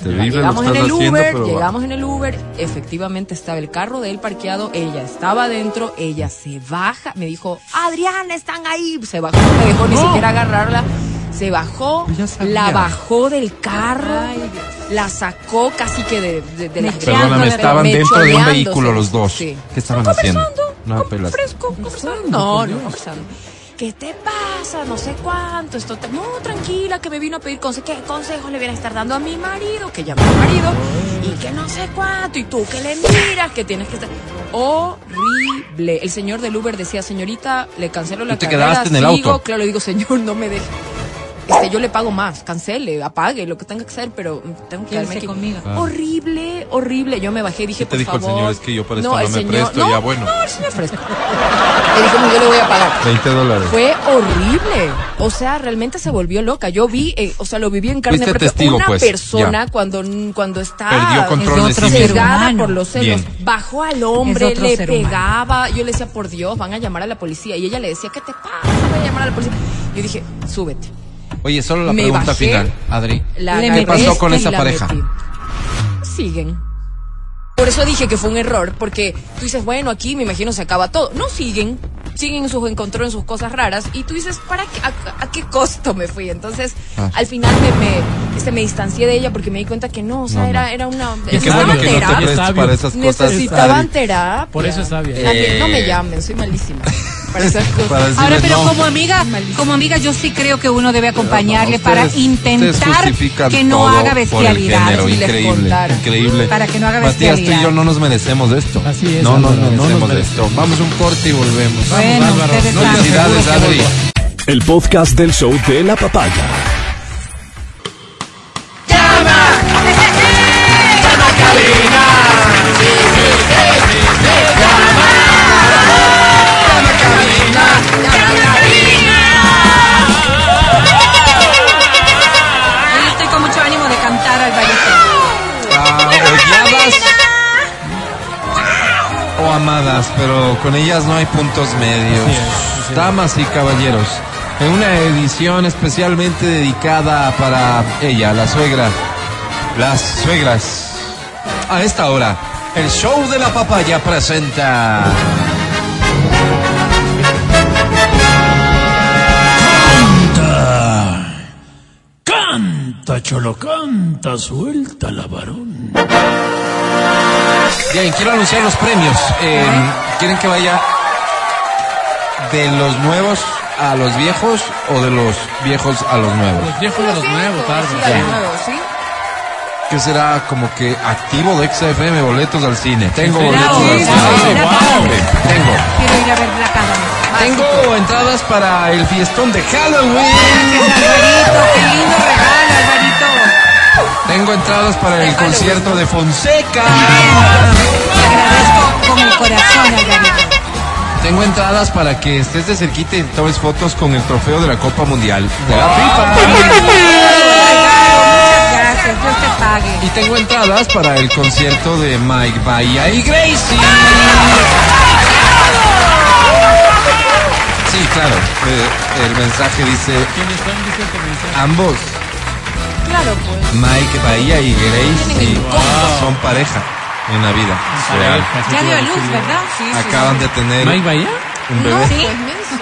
D: Llegamos en el
B: haciendo,
D: Uber, llegamos en el Uber, efectivamente estaba el carro de él parqueado, ella estaba adentro, ella se baja, me dijo, Adriana, están ahí, se bajó, no me dejó ni siquiera agarrarla, se bajó,
B: Pues
D: la bajó del carro, la sacó casi que de, de, de las
K: Mecheándole,
B: Perdóname, estaban dentro de un vehículo los dos.
D: Sí.
B: ¿Qué estaban
D: Conversando,
B: haciendo? No,
D: con-
B: pelas.
D: fresco, conversando. No, no, conversando. ¿Qué te pasa? No sé cuánto. Esto te... No, tranquila, que me vino a pedir consejos. ¿Qué consejos le viene a estar dando a mi marido? Que llama a mi marido. Y que no sé cuánto. Y tú que le miras, que tienes que estar. Horrible. El señor del Uber decía, señorita, le cancelo la
B: ¿Tú te
D: carrera.
B: quedaste en el
D: sigo".
B: auto?
D: Claro, le digo, señor, no me deje. Este, yo le pago más, cancele, apague, lo que tenga que hacer, pero tengo que quedarme
K: Quédese
D: aquí.
K: conmigo.
B: Ah.
D: Horrible, horrible. Yo me bajé y dije,
B: ¿Qué te
D: por
B: dijo el señor? Es que yo para esto no
D: el
B: me
D: señor-
B: presto,
D: no,
B: ya bueno.
D: No, el señor fresco. Le dije, no, yo le voy a pagar.
B: 20 dólares.
D: Fue horrible. O sea, realmente se volvió loca. Yo vi, eh, o sea, lo viví en carne propia.
B: testigo,
D: Una
B: pues,
D: persona
B: ya.
D: cuando, cuando está
B: Perdió control de sí mismo.
D: cegada
K: humano.
D: por los celos,
B: Bien.
D: bajó al hombre, le
K: humano.
D: pegaba. Yo le decía, por Dios, van a llamar a la policía. Y ella le decía, ¿qué te pasa? Voy a llamar a la policía. Yo dije, súbete.
B: Oye, solo la
D: Me
B: pregunta
D: bajé,
B: final, Adri.
D: La
B: ¿Qué pasó con esa pareja?
D: metí. Siguen. Por eso dije que fue un error, porque tú dices, bueno, aquí me imagino se acaba todo. No siguen, siguen en sus encontró en sus cosas raras, y tú dices, ¿para qué, a, a qué costo me fui? Entonces,
B: Ah.
D: al final me, me, este, me distancié de ella porque me di cuenta que no, o sea,
B: No, no.
D: era, era una.
B: Y qué
D: necesitaban
B: bueno que no te
D: terapia.
B: prestes
C: Sabio.
B: para esas cosas.
D: Necesitaban terapia.
C: Por eso es sabia.
D: No me
B: Eh.
D: llamen, soy malísima. Para esas cosas.
B: Para decirle
K: Ahora, pero
B: no.
K: como amiga, como amiga, yo sí creo que uno debe acompañarle
B: Ustedes-
K: para intentar que no haga
D: les
B: increíble, increíble.
K: Para que no haga
B: Matías, tú y
K: bestialidad.
B: yo no nos merecemos de esto.
C: Así es,
B: No, no,
C: Álvaro,
B: no,
C: no
B: nos
C: nos
B: merecemos de esto. Vamos un corte y volvemos.
K: Bueno,
C: Álvaro. No,
K: saben.
B: Felicidades, Adri.
A: El podcast del show de la papaya.
B: Pero con ellas no hay puntos medios. Damas y caballeros, en una edición especialmente dedicada para ella, la suegra, las suegras. A esta hora, el show de la papaya presenta.
C: Canta, cholo, canta, suelta la varón.
B: Bien, quiero anunciar los premios. Eh, ¿Quieren que vaya de los nuevos a los viejos o de los viejos a los nuevos?
C: Los viejos de los nuevos,
D: Sí, a los nuevos, ¿sí?
B: que será como que activo de XFM, boletos al cine. Tengo
C: Sí,
B: boletos
K: sí,
B: al
K: sí,
B: cine.
K: sí, sí.
B: Tengo.
K: Quiero ir a ver la cámara.
B: Tengo entradas para el fiestón de Halloween.
K: Qué lindo regalo, Alvarito.
B: Tengo entradas para el concierto de Fonseca.
K: Te agradezco con el corazón, Alvarito.
B: Tengo entradas para que estés de cerquita y tomes fotos con el trofeo de la Copa Mundial de la FIFA.
K: Muchas gracias. Dios te pague.
B: Y tengo entradas para el concierto de Mike Bahía y Gracie. Sí, claro. eh, el mensaje dice
C: ¿Quiénes son? Dice el mensaje.
B: ambos.
D: Claro, pues.
B: Mike Bahía y
D: Tienen el combo.
B: son pareja en la vida real.
K: Ya dio a luz, ¿verdad?
D: Sí, sí,
B: Acaban de tener
C: ¿Mike Bahía?
B: un bebé.
K: Sí,
D: menso. Grace.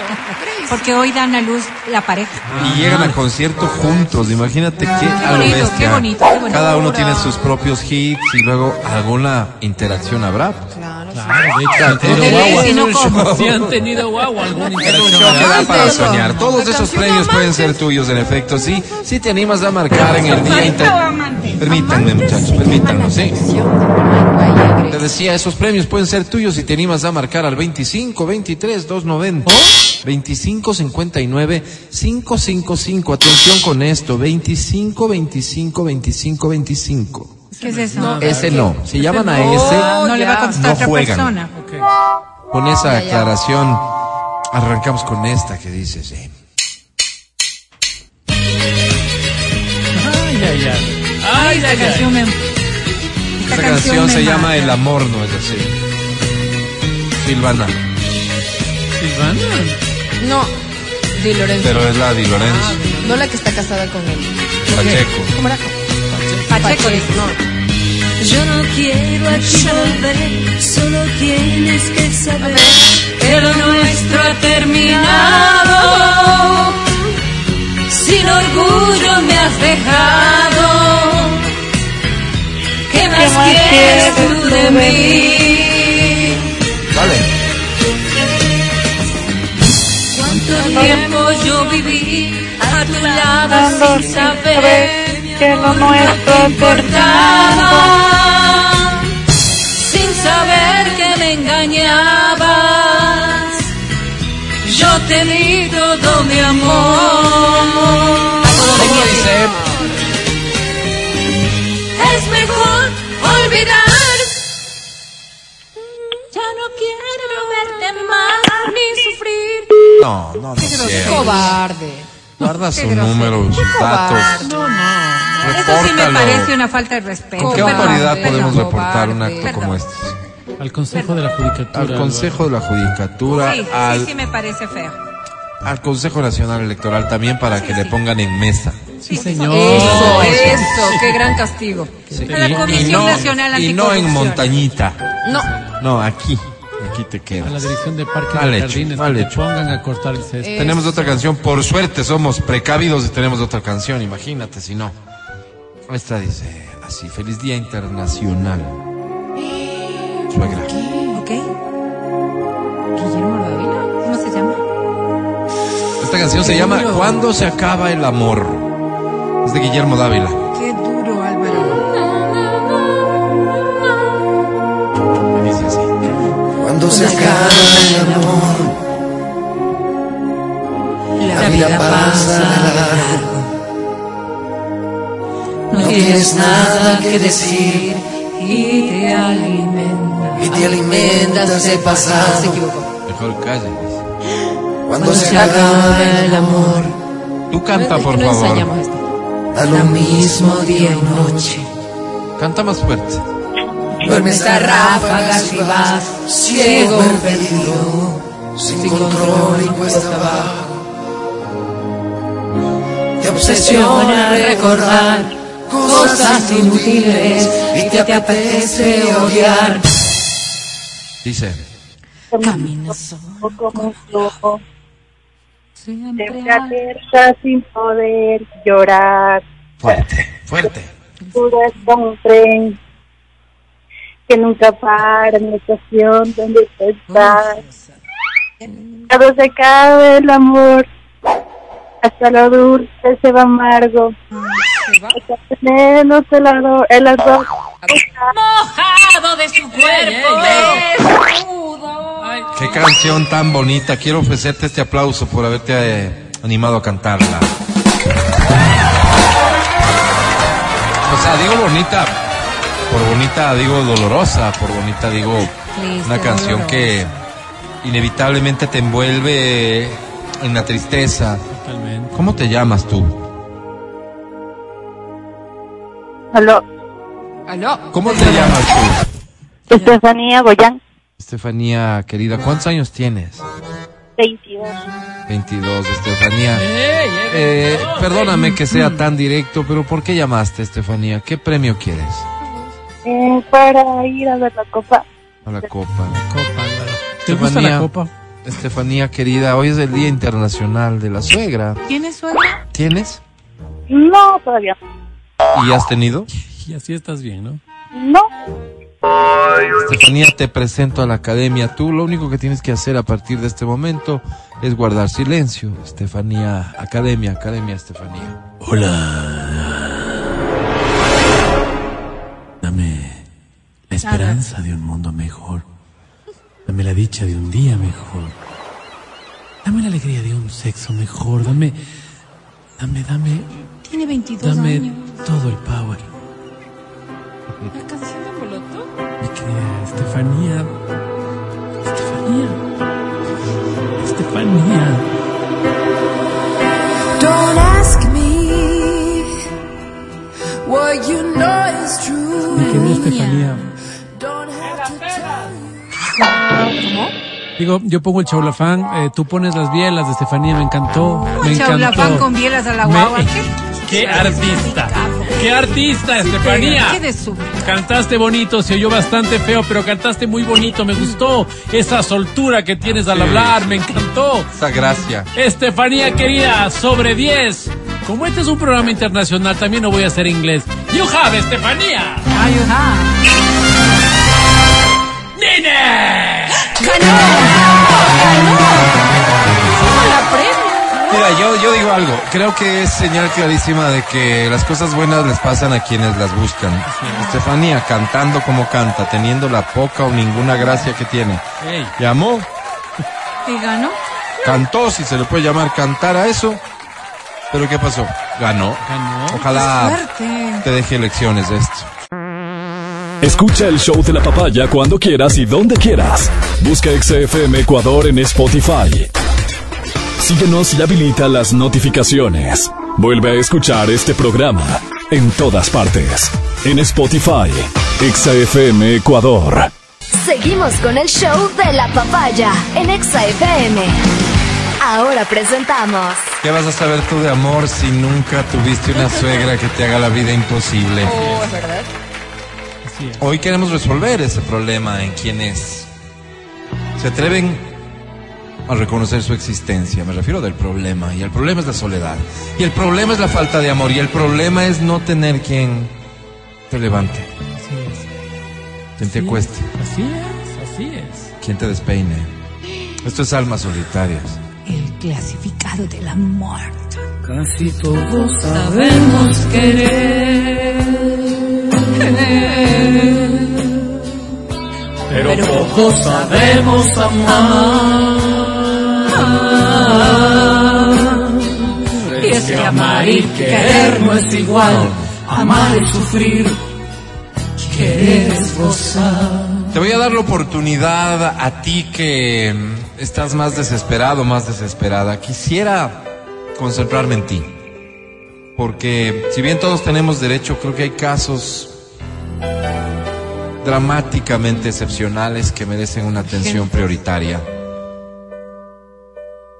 K: Porque hoy dan a luz la pareja.
B: Y llegan a concierto juntos, imagínate qué,
K: bonito,
B: bestia.
K: qué bonito, qué bonito.
B: Cada uno tiene sus propios hits y luego alguna interacción habrá.
D: Claro,
C: Claro, de hecho, han
B: Claro,
K: si no, ¿cómo?
C: Sí han tenido guagua, alguna interacción.
B: show que da
C: habrá.
B: para soñar. Todos esos premios pueden ser tuyos, en efecto. Sí, si te animas a marcar en el día inter... Permítanme, muchachos, permítanme, sí. Te decía, esos premios pueden ser tuyos si te animas a marcar al 25 23 290 25 59 555. Atención con esto, 25 25 25 25.
K: ¿Qué es eso?
B: Ese no, si llaman a
K: No,
B: ese,
K: no le va a contestar
B: no
K: otra
B: juegan.
K: persona.
B: con esa aclaración, arrancamos con esta que dice, sí.
C: Ay, ay, ay. Ay,
K: Esta
C: ay, ay.
K: canción me...
B: Esta canción
K: me
B: se llama. El amor, no es así. Silvana,
C: Silvana.
D: No, Di Lorenzo.
B: pero es la Di Lorenzo,
D: No la que está casada con él.
B: Pacheco.
D: ¿Cómo era?
K: Pacheco.
D: no.
M: Yo no quiero aquí volver, solo tienes que saber que lo nuestro ha terminado. Sin orgullo me has dejado. ¿Qué más quieres tú de mí?
B: Vale.
M: ¿Cuánto tiempo yo viví a tu lado sin saber que lo nuestro importaba? Sin saber que me engañabas, yo te di todo mi amor.
D: que-
B: dice?
M: No,
B: no, no es.
D: Cobarde.
B: Guarda
K: Qué
B: su número, sus datos.
K: No, no. Eso sí me
B: Repórtalo.
K: parece una falta de respeto.
B: ¿Con qué
K: Perdón,
B: autoridad
K: perdón.
B: podemos reportar un acto como este?
C: Al Consejo de la Judicatura.
B: Al Consejo de la Judicatura,
K: Sí,
B: al,
K: sí, sí me parece feo.
B: al Consejo Nacional Electoral también para que le pongan en mesa.
C: Sí, señor.
D: Eso, eso, qué gran castigo.
K: A la Comisión
B: no,
K: Nacional
B: y no en montañita.
D: No,
B: No, aquí. Aquí te
C: A la
B: quedas.
C: dirección de Parques
B: Mal
C: y
B: hecho,
C: Jardines.
B: mal
C: que te
B: hecho.
C: pongan a cortar el césped.
B: Tenemos otra canción. Por suerte somos precavidos y tenemos otra canción. Imagínate si no. Esta dice así. Feliz Día Internacional. Suegra.
K: ¿Ok? Guillermo Dávila. ¿Cómo se llama?
B: Esta canción se llama ¿Cuándo se acaba el amor? Es de Guillermo Dávila.
N: Se acaba el amor, la vida pasa de largo. No tienes nada que decir
M: Y te alimenta.
N: y te alimentas del pasado.
B: Mejor calle.
N: Cuando se acaba el amor,
B: Tú canta, por favor.
N: da lo mismo día y noche.
B: Canta más fuerte.
N: Duermes a ráfagas y vas ciego perdido, sin control y cuesta abajo. Te obsesiona recordar cosas inútiles y te apetece odiar.
B: Dice.
K: Camina solo.
O: como un flojo,
K: Siempre
O: siempre alerta sin poder llorar.
B: Fuerte, fuerte.
O: Puro es como un tren que nunca para en la estación donde tú estás. Cuando se acabe el amor, hasta lo dulce se va amargo. Hasta el ardor, el.
M: Mojado de su cuerpo. desnudo.
B: Qué canción tan bonita. Quiero ofrecerte este aplauso por haberte eh, animado a cantarla. O sea, digo bonita. Por bonita digo dolorosa. Por bonita digo
K: Triste,
B: una canción que inevitablemente te envuelve en la tristeza.
C: Totalmente.
B: ¿Cómo te llamas tú?
O: Aló,
D: Aló.
B: ¿Cómo te llamas tú?
O: Estefanía Goyán,
B: Estefanía, querida, ¿cuántos años tienes?
O: 22.
B: 22, Estefanía. Eh, perdóname que sea tan directo, pero ¿por qué llamaste, Estefanía? ¿Qué premio quieres?
O: Eh, para ir a ver la copa.
B: A la copa.
C: Copa, Álvaro. ¿Te gusta la copa?
B: Estefanía, querida, hoy es el Día Internacional de la Suegra.
K: ¿Tienes suegra?
B: ¿Tienes?
O: No, todavía
B: ¿Y has tenido?
C: Y así estás bien, ¿no?
O: no.
B: Estefanía, te presento a la academia. Tú lo único que tienes que hacer a partir de este momento es guardar silencio. Estefanía, academia, academia, Estefanía.
C: Dame la esperanza de un mundo mejor. Dame la dicha de un día mejor. Dame la alegría de un sexo mejor. Dame, dame, dame,
K: Tiene 22
C: dame
K: años.
C: todo el power.
D: ¿La canción de Molotov?
C: Mi querida Estefanía. Estefanía. Estefanía.
M: Don't ask me what you know is true.
C: Mi querida Estefanía. Digo, yo pongo el chaulafán, eh, tú pones las bielas de Estefanía, me encantó. Me
K: Chaulafán con bielas a la
C: Me-
K: guagua.
C: ¡Qué artista! ¡Qué artista, Estefanía!
K: Qué de su...
C: Cantaste bonito, se oyó bastante feo, pero cantaste muy bonito, me gustó esa soltura que tienes al
B: Sí.
C: hablar, me encantó.
B: Esa gracia.
C: Estefanía querida, sobre 10. Como este es un programa internacional, también no voy a hacer inglés. You have, Estefanía. ¡Nene!
B: Mira, yo, yo digo algo. Creo que es señal clarísima de que las cosas buenas les pasan a quienes las buscan. Estefanía, cantando como canta, teniendo la poca o ninguna gracia que tiene. Llamó,
K: Y ganó.
B: cantó, si se le puede llamar cantar a eso. Pero ¿qué pasó? Ganó.
C: Ganó.
B: Ojalá te deje lecciones de esto.
A: Escucha el show de la papaya cuando quieras y donde quieras. Busca XFM Ecuador en Spotify. Síguenos y habilita las notificaciones. Vuelve a escuchar este programa en todas partes. En Spotify, XFM Ecuador.
E: Seguimos con el show de la papaya en Exa FM. Ahora presentamos
B: ¿Qué vas a saber tú de amor si nunca tuviste una suegra que te haga la vida imposible?
D: Oh, es verdad.
C: Así es.
B: Hoy queremos resolver ese problema en quienes se atreven a reconocer su existencia. Me refiero del problema. Y el problema es la soledad. Y el problema es la falta de amor. Y el problema es no tener quien te levante,
C: Así es.
B: quien te acueste,
C: Así es, así es.
B: quien te despeine. Esto es almas solitarias.
K: El clasificado del amor.
N: Casi todos sabemos querer, pero pocos sabemos amar. Y es que amar y querer no es igual, amar es sufrir, querer es gozar.
B: Te voy a dar la oportunidad a ti que estás más desesperado, más desesperada. Quisiera concentrarme en ti. Porque si bien todos tenemos derecho, creo que hay casos dramáticamente excepcionales que merecen una atención prioritaria.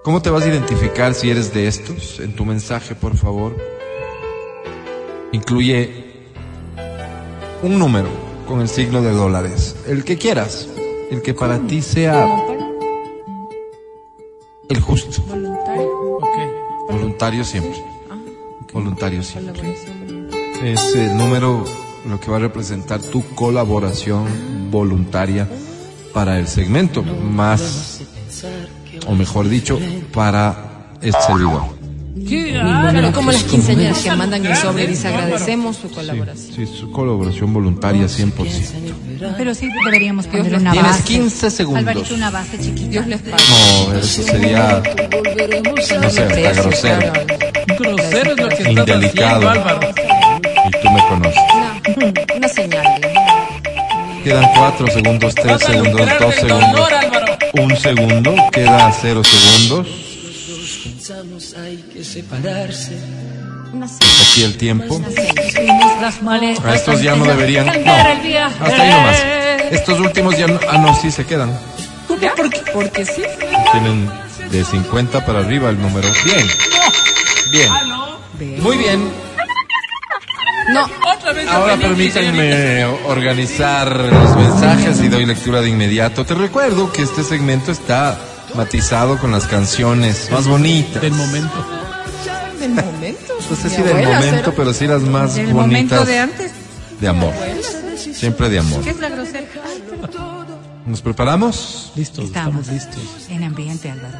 B: ¿Cómo te vas a identificar si eres de estos? En tu mensaje, por favor. Incluye un número con el signo de dólares. El que quieras. El que para ti sea el justo.
C: Ok.
B: Voluntario siempre. Voluntario siempre. Es el número lo que va a representar tu colaboración voluntaria para el segmento, más, o mejor dicho, para este servidor.
C: ¿Qué?
D: Pero como las quinceañeras que mandan el sobre y dice agradecemos su colaboración.
B: Sí, su colaboración voluntaria 100%.
K: Pero sí deberíamos poner
D: les-
K: una
B: Tienes
K: base.
B: 15 segundos.
K: Alvarito, una base chiquita.
D: Dios les pague.
B: No, eso sería, no sé, hasta grosero,
C: Grosero es lo que estás haciendo, Álvaro.
B: Y tú me conoces.
D: Una, señal.
B: Quedan 4 segundos, 3
C: Vas a
B: segundos,
C: lucrar
B: 2
C: de tu
B: segundos.
C: honor, Álvaro.
B: Un segundo, queda 0 segundos.
N: Pensamos hay que separarse.
D: Una señal.
B: Aquí el tiempo. A estos ya no deberían. No, hasta ahí nomás. Estos últimos ya no. Ah, no, sí se quedan.
D: ¿Ya? Porque sí.
B: Tienen de 50 para arriba el número. Bien. Bien. Muy bien.
D: No.
C: Otra vez
B: Ahora permítanme organizar los mensajes y doy lectura de inmediato. Te recuerdo que este segmento está matizado con las canciones más bonitas.
C: Del momento.
D: Del momento.
B: No sé si del momento, pero sí las más
K: Del momento
B: bonitas
K: de antes.
B: de amor. Siempre de amor.
K: ¿Qué es la grosera?
B: ¿Nos preparamos?
C: Listos,
K: Estamos
C: estamos listos.
K: en ambiente, Álvaro.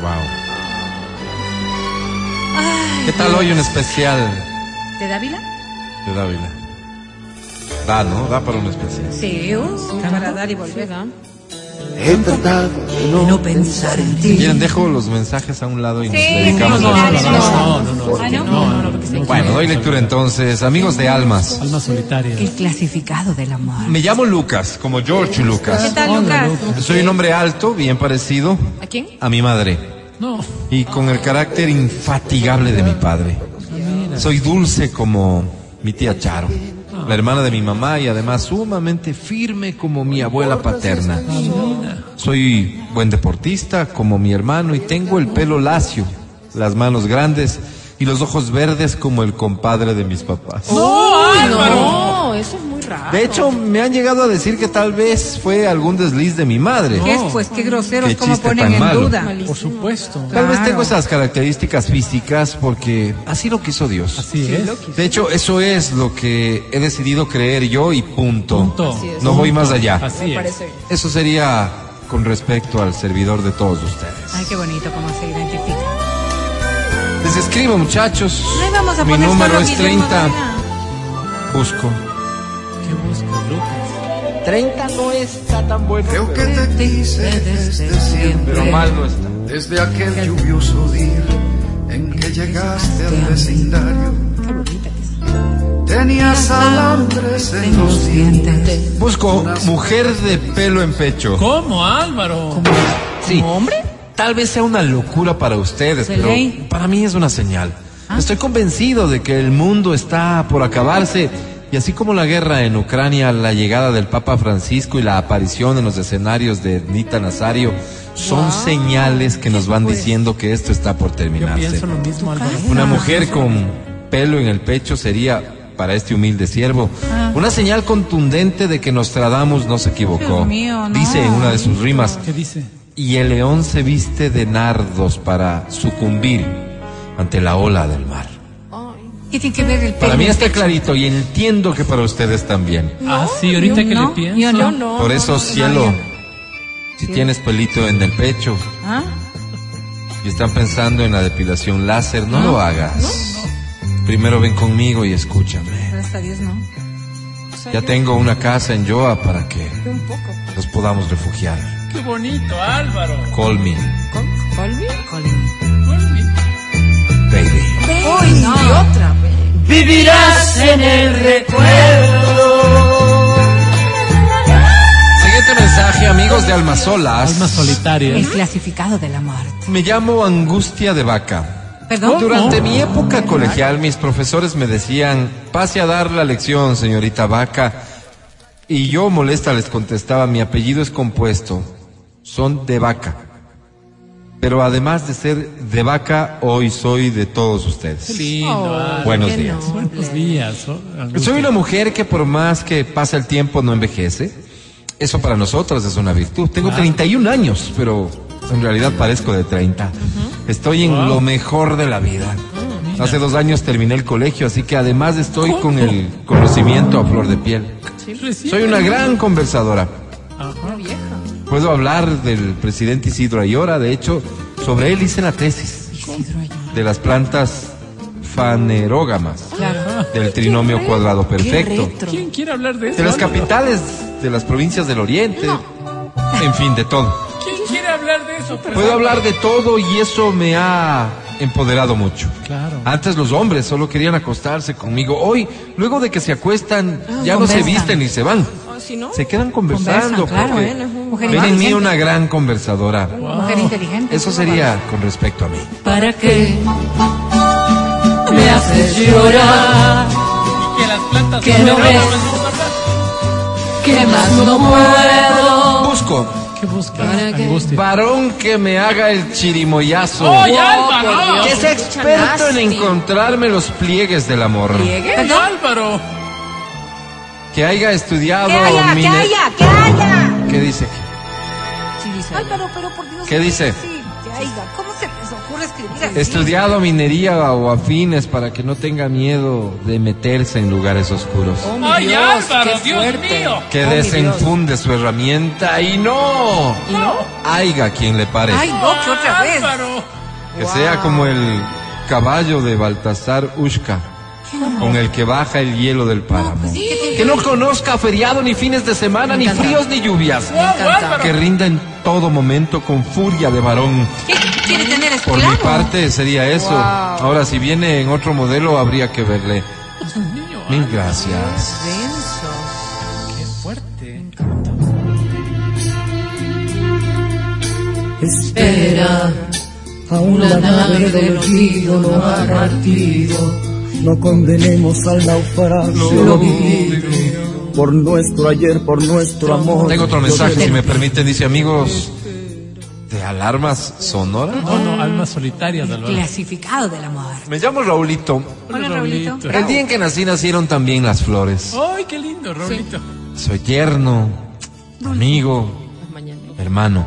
B: Wow. ¿Qué tal hoy un especial
K: ¿De Dávila?
B: de Dávila? Da, ¿no? Da para un especial.
K: Sí, uh, para dar y volver.
G: He tratado de no,
K: No pensar en ti.
B: Quieren, dejo los mensajes a un lado y nos dedicamos
K: no,
B: a
K: no,
B: los
K: no,
B: mensajes.
C: No, no, no.
K: ¿no?
C: No, no, no.
B: Bueno, doy lectura entonces. Amigos de almas.
C: Alma solitaria.
K: El clasificado del amor.
B: Me llamo Lucas, como George
K: ¿Qué
B: Lucas.
K: tal,
C: Hola,
K: Lucas?
B: Soy un hombre alto, bien parecido
D: ¿A quién?
B: a mi madre
C: No.
B: y con el carácter infatigable de mi padre. Soy dulce como mi tía Charo, la hermana de mi mamá y además sumamente firme como mi abuela paterna. Soy buen deportista como mi hermano y tengo el pelo lacio, las manos grandes y los ojos verdes como el compadre de mis papás.
D: Uy, no, eso es muy raro.
B: De hecho, me han llegado a decir que tal vez fue algún desliz de mi madre.
K: ¿Qué es, pues? Qué groseros,
B: Qué
K: cómo
B: chiste
K: ponen
B: tan
K: en
B: malo.
K: duda.
C: Por supuesto.
B: Tal vez
K: Claro.
B: tengo esas características físicas porque así lo quiso Dios.
C: Así es.
B: De hecho, eso es lo que he decidido creer yo y punto.
C: Punto.
D: Así es.
B: No voy más allá.
C: Así es.
B: Eso sería con respecto al servidor de todos ustedes.
K: Ay, qué bonito cómo se identifica.
B: Les escribo, muchachos.
K: Ay, vamos a
B: Mi
K: poner
B: número es
K: Guillermo
B: 30.
K: Varela.
B: Busco.
C: ¿Qué buscas, Lucas?
H: 30 no está tan bueno.
N: Creo que te quise desde siempre.
B: Pero mal no está.
P: Desde aquel lluvioso día en que llegaste al vecindario, tenías alambres en los dientes.
B: Busco mujer de pelo en pecho.
C: ¿Cómo, Álvaro?
B: Sí. hombre? Tal vez sea una locura para ustedes,
K: De
B: pero
K: ley.
B: para mí es una señal. Estoy convencido de que el mundo está por acabarse y así como la guerra en Ucrania, la llegada del Papa Francisco y la aparición en los escenarios de Nita Nazario son señales que nos van diciendo que esto está por terminarse.
C: Pienso lo mismo, Álvaro.
B: Una mujer con pelo en el pecho sería, para este humilde siervo,
K: Ah.
B: una señal contundente de que Nostradamus no se equivocó.
K: Dios mío, no.
B: Dice en una de sus rimas,
C: ¿Qué dice?
B: y el león se viste de nardos para sucumbir ante la ola del mar.
K: ¿Qué tiene que ver el pelo?
B: Para mí está clarito y entiendo que para ustedes también.
C: ah, sí, ahorita
K: yo
C: que
K: no,
C: le pienso.
K: yo no.
B: Por eso, cielo, si tienes pelito en el pecho
K: ¿Ah?
B: y están pensando en la depilación láser, no lo hagas. Primero ven conmigo y escúchame.
K: Gracias a Dios, no.
B: Ya tengo una casa en Joa para que nos podamos refugiar.
C: Qué bonito, Álvaro.
B: Call me,
D: ¿Colby?
B: baby.
K: Uy, no.
D: Y otra.
N: Vivirás en el recuerdo.
B: Siguiente mensaje, amigos de Almas Solas.
C: Almas solitarias.
K: El clasificado de la muerte.
B: Me llamo Angustia de Vaca.
K: ¿Perdón?
B: Durante mi época colegial, mis profesores me decían, pase a dar la lección, señorita Vaca. Y yo, molesta, les contestaba, mi apellido es compuesto. Son de vaca. Pero además de ser de vaca, hoy soy de todos ustedes.
C: Qué lindo, Álvaro.
B: Buenos
D: qué
B: días.
C: Buenos días. oh, Angustia.
B: Soy una mujer que por más que pasa el tiempo no envejece. Eso para nosotros es una virtud. Tengo 31 años, pero en realidad parezco de 30. Estoy en lo mejor de la vida. Hace dos años terminé el colegio, así que además estoy con el conocimiento a flor de piel.
C: Recién.
B: Soy una gran conversadora. Puedo hablar del presidente Isidro Ayora, de hecho, sobre él hice la tesis de las plantas fanerógamas del trinomio cuadrado perfecto.
C: ¿Quién quiere hablar de eso?
B: De las capitales de las provincias del oriente. En fin, de todo.
C: ¿Quién quiere hablar de eso?
B: Puedo hablar de todo y eso me ha empoderado mucho.
C: Claro.
B: Antes los hombres solo querían acostarse conmigo. Hoy, luego de que se acuestan, ya no se visten ni se van.
D: ¿Sí no?
B: Se quedan conversando.
K: Conversan, claro,
B: porque
K: ¿eh? Mujer
B: ven en mí una gran conversadora.
K: Mujer inteligente.
B: Eso sería con respecto a mí.
N: ¿Para qué me haces llorar?
C: Que las plantas
N: Que no ves. ¿Qué más no puedo?
B: Busco
C: ¿Qué busca?
D: ¿Para qué?
C: Angustia.
B: varón que me haga el chirimoyazo.
C: ¡Oye,
D: Oh,
C: Álvaro!
D: por Dios.
B: Que sea experto en encontrarme los pliegues del amor.
D: ¿Pliegue?
C: ¡Oye, Álvaro!
B: Que haya estudiado.
K: ¡Que haya, que
B: mine-
K: haya, que haya!
B: ¿Qué dice?
K: Álvaro, pero por Dios.
B: ¿Qué dice?
K: Sí, que haya. ¿Cómo se les ocurre escribir así?
B: Estudiado minería o afines para que no tenga miedo de meterse en lugares oscuros.
D: Oh, mi
C: ¡Ay,
D: Dios,
C: Álvaro,
D: qué
C: Dios
D: fuerte.
C: mío!
B: Que
D: Oh,
B: desenfunde su herramienta y no.
D: ¿Y no?
B: Haiga quien le pare.
K: Ay, no, que otra vez.
C: Álvaro!
B: Que sea como el caballo de Baltasar Ushka, con el que baja el hielo del páramo. Que no conozca feriado ni fines de semana, ni fríos ni lluvias. Que rinda en todo momento con furia de varón.
K: ¿Qué quiere tener
B: Por mi parte sería eso.
D: Wow.
B: Ahora, si viene en otro modelo, habría que verle. Mil gracias.
D: Denso.
C: ¡Qué fuerte!
N: Espera, aún la nave del olvido no ha partido.
Q: No condenemos al naufragio
N: Lo vivido.
Q: por nuestro ayer, por nuestro amor.
B: Tengo otro mensaje, si me permiten. Dice, amigos, de alarmas sonoras.
C: No, no, almas solitarias,
K: El
C: Álvaro.
K: clasificado del amor.
B: Me llamo Raulito.
K: Hola, Raulito.
B: El día en que nací nacieron también las flores.
C: ¡Ay, qué lindo, Raulito!
B: Soy yerno, amigo, hermano.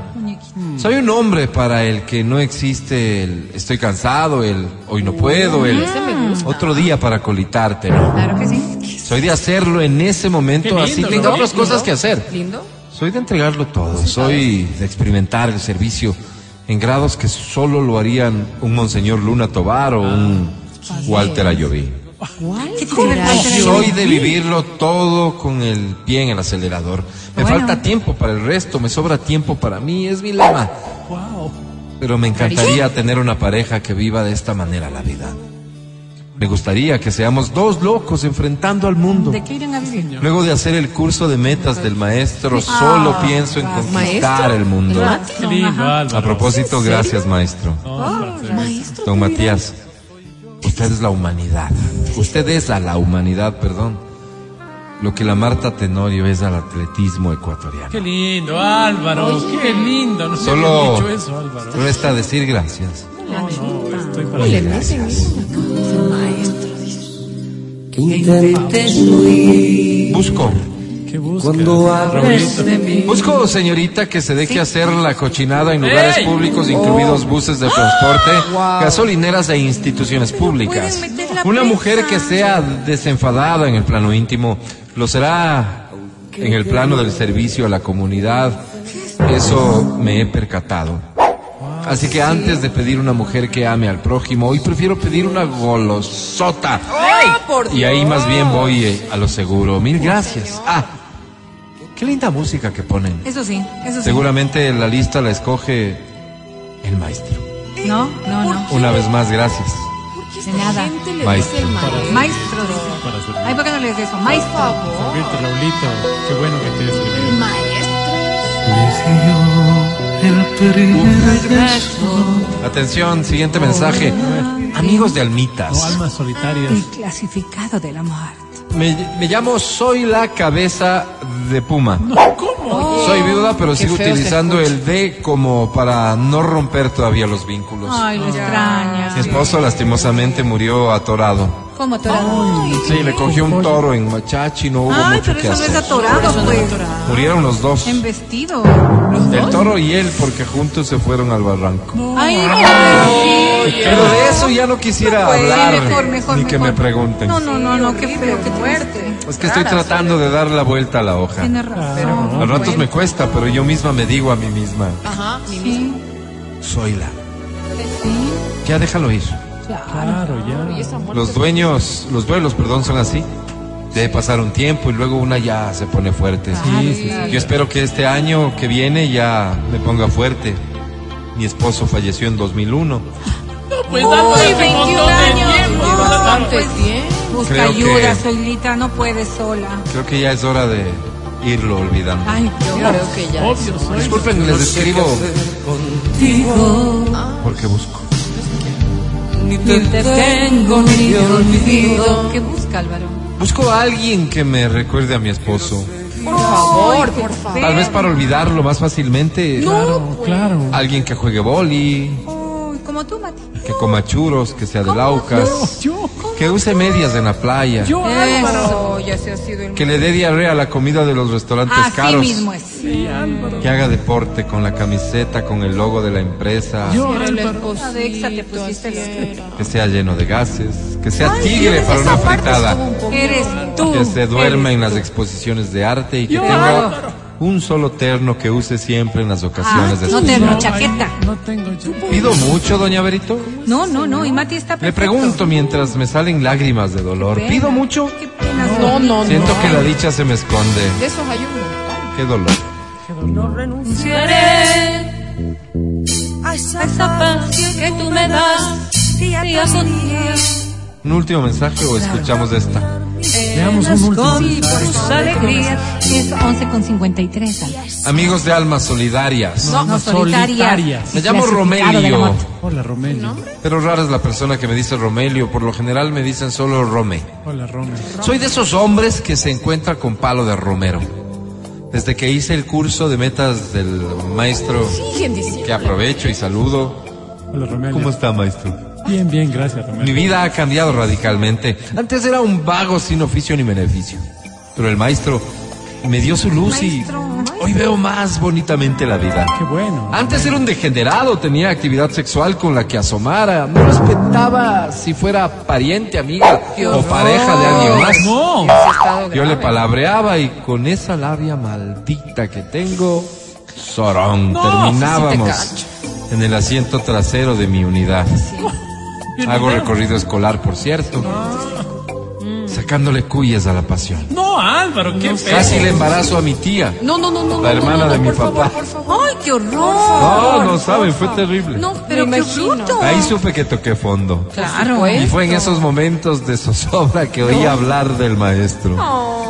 B: Soy un hombre para el que no existe el estoy cansado, el hoy no puedo, el
D: gusta.
B: otro día para colitarte, ¿no?
K: Claro que sí.
B: Soy de hacerlo en ese momento,
C: lindo,
B: así
C: ¿no?
B: tengo otras
C: Lindo.
B: cosas que hacer.
D: ¿Lindo?
B: Soy de entregarlo todo, soy de experimentar el servicio en grados que solo lo harían un Monseñor Luna Tobar o un Walter Ayoví.
K: ¿Qué tiene que ver con ser
B: Soy de vivirlo todo con el pie en el acelerador. Me
K: Bueno.
B: falta tiempo para el resto, me sobra tiempo para mí, es mi lema.
C: ¡Wow!
B: pero me encantaría tener una pareja que viva de esta manera la vida. Me gustaría que seamos dos locos enfrentando al mundo.
K: ¿De qué irán a vivir?
B: Luego de hacer el curso de metas del maestro,
K: Sí.
B: solo
K: Ah,
B: pienso en conquistar
K: ¿Maestro?
B: el mundo. A propósito, gracias, maestro.
D: maestro.
B: Don Matías, usted es la humanidad. Usted es a la humanidad, perdón. Lo que la Marta Tenorio es al atletismo ecuatoriano.
C: Qué lindo, Álvaro. Qué lindo. No se
B: Solo
C: dicho eso, Álvaro.
B: resta decir gracias.
C: No, no, estoy para
D: Oye, un maestro.
N: Que intentes huir.
B: Busco.
C: ¿Qué buscas?
Q: Cuando
N: hables de mí.
B: Busco, señorita, que se deje hacer la cochinada en lugares
C: ¡Ey!
B: públicos,
C: Oh.
B: incluidos buses de transporte, gasolineras e instituciones públicas. Una mujer que sea desenfadada en el plano íntimo, lo será en el plano del servicio a la comunidad. Eso me he percatado. Así que antes de pedir una mujer que ame al prójimo, hoy prefiero pedir una golosota. Y ahí más bien voy eh, a lo seguro. Mil gracias. Ah, qué linda música que ponen.
K: Eso sí, eso sí.
B: Seguramente la lista la escoge el maestro.
K: No, no, no.
B: Una vez más, gracias.
K: De nada.
B: Maestro.
K: Maestro, dice. Ay, ¿por qué no le dices eso? Maestro.
C: Servirte, Raulito. Qué bueno que te escribí.
B: Atención, siguiente mensaje. Amigos de
C: No,
B: Almitas.
C: almas solitarias.
K: El clasificado de la muerte.
B: Me, me llamo Soy la cabeza de Puma.
C: ¿Cómo?
B: Soy viuda, pero sigo utilizando el D como para no romper todavía los vínculos.
K: Ay, lo extraña.
B: Mi esposo lastimosamente murió atorado.
K: ¿Cómo atorado?
B: Sí, le cogió un toro en Machachi, no hubo
K: Ay,
B: mucho
K: pero
B: que
K: eso no es
B: hacer.
K: atorado, pues.
B: Murieron los dos.
K: En vestido.
B: El toro y él, porque juntos se fueron al barranco.
K: Ay, pobrecito.
B: Pero de eso ya no quisiera
K: No puede,
B: hablar,
K: mejor, mejor,
B: ni que me
K: mejor.
B: pregunten.
K: No, no, no, no, qué feo, qué fuerte.
B: Es que estoy tratando de dar la vuelta a la hoja.
K: Tiene razón.
B: A ratos me cuesta, pero yo misma me digo a mí misma,
D: Ajá,
K: Sí,
B: soy la.
K: sí,
B: Ya déjalo ir.
C: Claro, ya.
B: Los dueños, los duelos, perdón, son así. Debe pasar un tiempo y luego una ya se pone fuerte.
C: Sí, sí, sí.
B: Yo espero que este año que viene ya me ponga fuerte. Mi esposo falleció en 2001.
C: Pues
K: Uy,
C: Álvaro, hace un
K: 21
C: montón de
K: años.
C: tiempo,
K: No, pues bien. Busca
B: Creo que-
K: ayuda, Soilita, no puedes sola.
B: Creo que ya es hora de irlo olvidando.
K: Ay,
D: Yo
K: Dios.
D: creo que ya.
C: Obvio, soy.
B: Disculpen, les escribo
N: Contigo.
B: porque busco.
N: Ni te tengo ni te olvido.
K: ¿Qué busca, Álvaro?
B: Busco a alguien que me recuerde a mi esposo.
D: Por favor, por favor.
B: Tal vez para olvidarlo más fácilmente.
C: Claro, claro.
B: Alguien que juegue boli,
K: Uy, como tú, Mati.
B: que coma churros, que sea de Laucas,
C: Yo,
B: que use medias en la playa,
C: yo, Álvaro.
K: Eso, ya se ha sido el
B: que le dé diarrea a la comida de los restaurantes
K: Así
B: caros,
K: mismo es.
C: Sí, Álvaro.
B: que haga deporte con la camiseta, con el logo de la empresa,
C: Yo,
D: Era el
C: Álvaro.
K: La de Exa te pusiste
D: así
K: la-
D: era.
B: que sea lleno de gases, que sea tigre para una fritada,
D: un
B: que se duerma en las
K: tú.
B: exposiciones de arte y que tenga
C: Álvaro.
B: Un solo terno que use siempre en las ocasiones de
K: Ah, no
B: su
K: no, chaqueta.
C: No tengo yo.
B: Pido mucho, doña Berito.
K: No, no, no. Y Mati está
B: Le
K: perfecto.
B: pregunto mientras me salen lágrimas de dolor.
K: Pena.
B: ¿Pido mucho?
K: Qué pena.
D: No, no, no.
B: Siento que la dicha se me esconde.
D: De esos hay un montón.
B: Qué dolor.
N: No renunciaré a esa paz que tú me das día con día.
B: ¿Un último mensaje o escuchamos esta?
C: Veamos un último
N: Con
C: mensaje.
N: tus alegrías.
K: Es 11 con 53. Álvaro.
B: Amigos de Almas Solidarias.
K: No, no, solitarias.
B: Me llamo Romelio.
C: Hola, Romelio.
B: Pero rara es la persona que me dice Romelio. Por lo general me dicen solo Rome.
C: Hola, Romelio.
B: Soy de esos hombres que se encuentra con palo de romero. Desde que hice el curso de metas del maestro, que aprovecho y saludo.
C: Hola, Romelio.
B: ¿Cómo está, maestro?
C: Bien, bien, gracias, Romelio.
B: Mi vida ha cambiado radicalmente. Antes era un vago sin oficio ni beneficio. Pero el maestro me dio su luz y hoy veo más bonitamente la vida.
C: Qué bueno.
B: Antes era un degenerado, tenía actividad sexual con la que asomara. No respetaba si fuera pariente, amiga o pareja de alguien más.
C: No.
B: Yo le palabreaba y con esa labia maldita que tengo, sorón,
C: No,
B: terminábamos
D: sí
B: en el asiento trasero de mi unidad. Hago recorrido escolar, por cierto. Sacándole cuyes a la pasión.
C: No, Álvaro, qué feo.
B: Casi le embarazo a mi tía.
D: No, no, no, no.
B: La
D: no,
B: hermana
D: no, no,
B: de mi
D: por favor,
B: papá.
D: por favor.
K: ¡Ay, qué horror!
B: No, no saben, fue terrible.
D: No,
K: Pero
D: me
K: qué bruto.
B: Ahí supe que toqué fondo.
K: Claro.
B: Y fue en esos momentos de zozobra que oí hablar del maestro.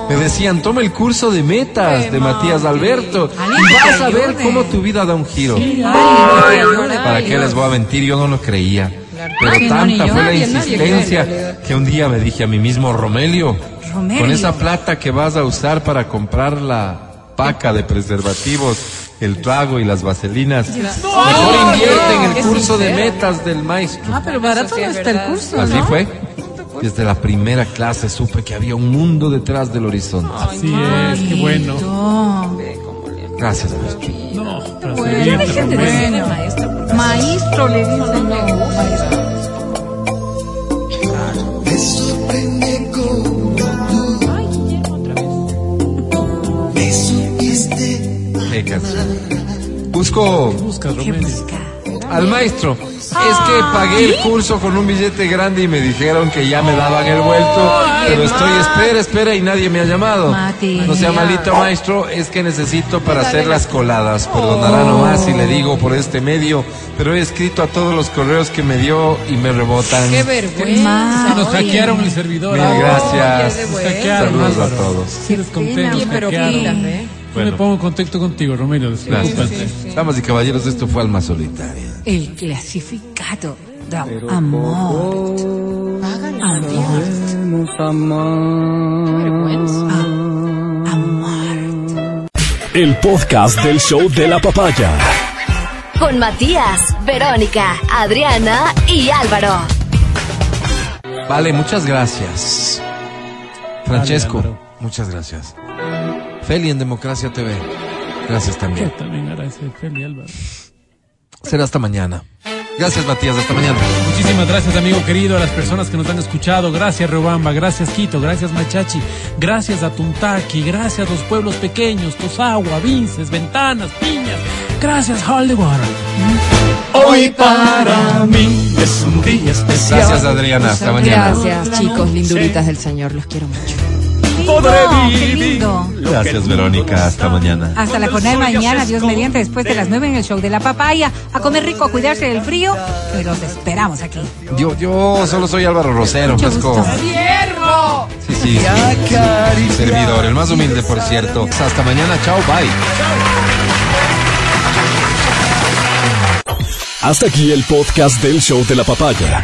B: Me decían, toma el curso de metas de Matías Alberto y vas a ver cómo tu vida da un giro. ¿Para qué les voy a mentir? Yo no lo creía. Pero tanta fue la
D: Nadie,
B: insistencia que un día me dije a mí mismo, Romelio,
K: Romelio.
B: con esa plata que vas a usar para comprar la paca de preservativos, el trago y las vaselinas, mejor invierte en el curso de metas del maestro.
K: Ah, pero barato
D: sí
K: no
D: es
K: está el curso,
B: Así fue. Desde la primera clase supe que había un mundo detrás del horizonte.
C: Así es, qué bueno.
K: No.
B: Gracias, maestro.
C: No,
K: Bueno, dejen de decirle maestro. Maestro le dicen, no, maestro.
P: Me como tú me supiste
B: Qué. Busco
C: Busca.
B: Al maestro. Es que pagué el curso con un billete grande y me dijeron que ya me daban el vuelto. Pero estoy, espera, espera y nadie me ha llamado. No sea malito, maestro, es que necesito para hacer las coladas. Perdonará nomás si le digo por este medio, pero he escrito a todos los correos que me dio y me rebotan.
D: Qué vergüenza.
C: Nos hackearon el servidor.
B: Mil
C: Álvaro.
B: gracias. Saludos a todos.
C: Yo me pongo en contacto contigo, despreocúpate.
B: Damas y caballeros, esto fue Alma Solitaria.
K: El clasificado de amor. Amor. Amor.
A: El podcast del show de la papaya.
E: Con Matías, Verónica, Adriana y Álvaro.
B: Vale, muchas gracias. Francesco, muchas gracias. Feli en Democracia TV, gracias también.
C: También agradece, Feli, Álvaro.
B: Será hasta mañana. Gracias, Matías, hasta mañana.
C: Muchísimas gracias, amigo querido, a las personas que nos han escuchado. Gracias, Riobamba. Gracias, Quito. Gracias, Machachi. Gracias a Tuntaki. Gracias a los pueblos pequeños, Tosagua, Vinces, Ventanas, Piñas. Gracias, Haldewater.
N: Hoy para mí es un día especial.
B: Gracias, Adriana, hasta mañana.
D: Gracias, chicos, linduritas del Señor. Los quiero mucho.
N: Podré vivir.
K: lindo.
B: Gracias, Verónica, hasta mañana.
K: Hasta la jornada de mañana, Dios mediante, después de las 9 en el show de la papaya. A comer rico, a cuidarse del frío, que los esperamos aquí.
B: Yo, yo solo soy Álvaro Rosero,
K: Mucho
B: fresco.
K: gusto.
B: Sí, sí. Servidor, el más humilde, por cierto. Hasta mañana, chao, bye.
A: Hasta aquí el podcast del show de la papaya.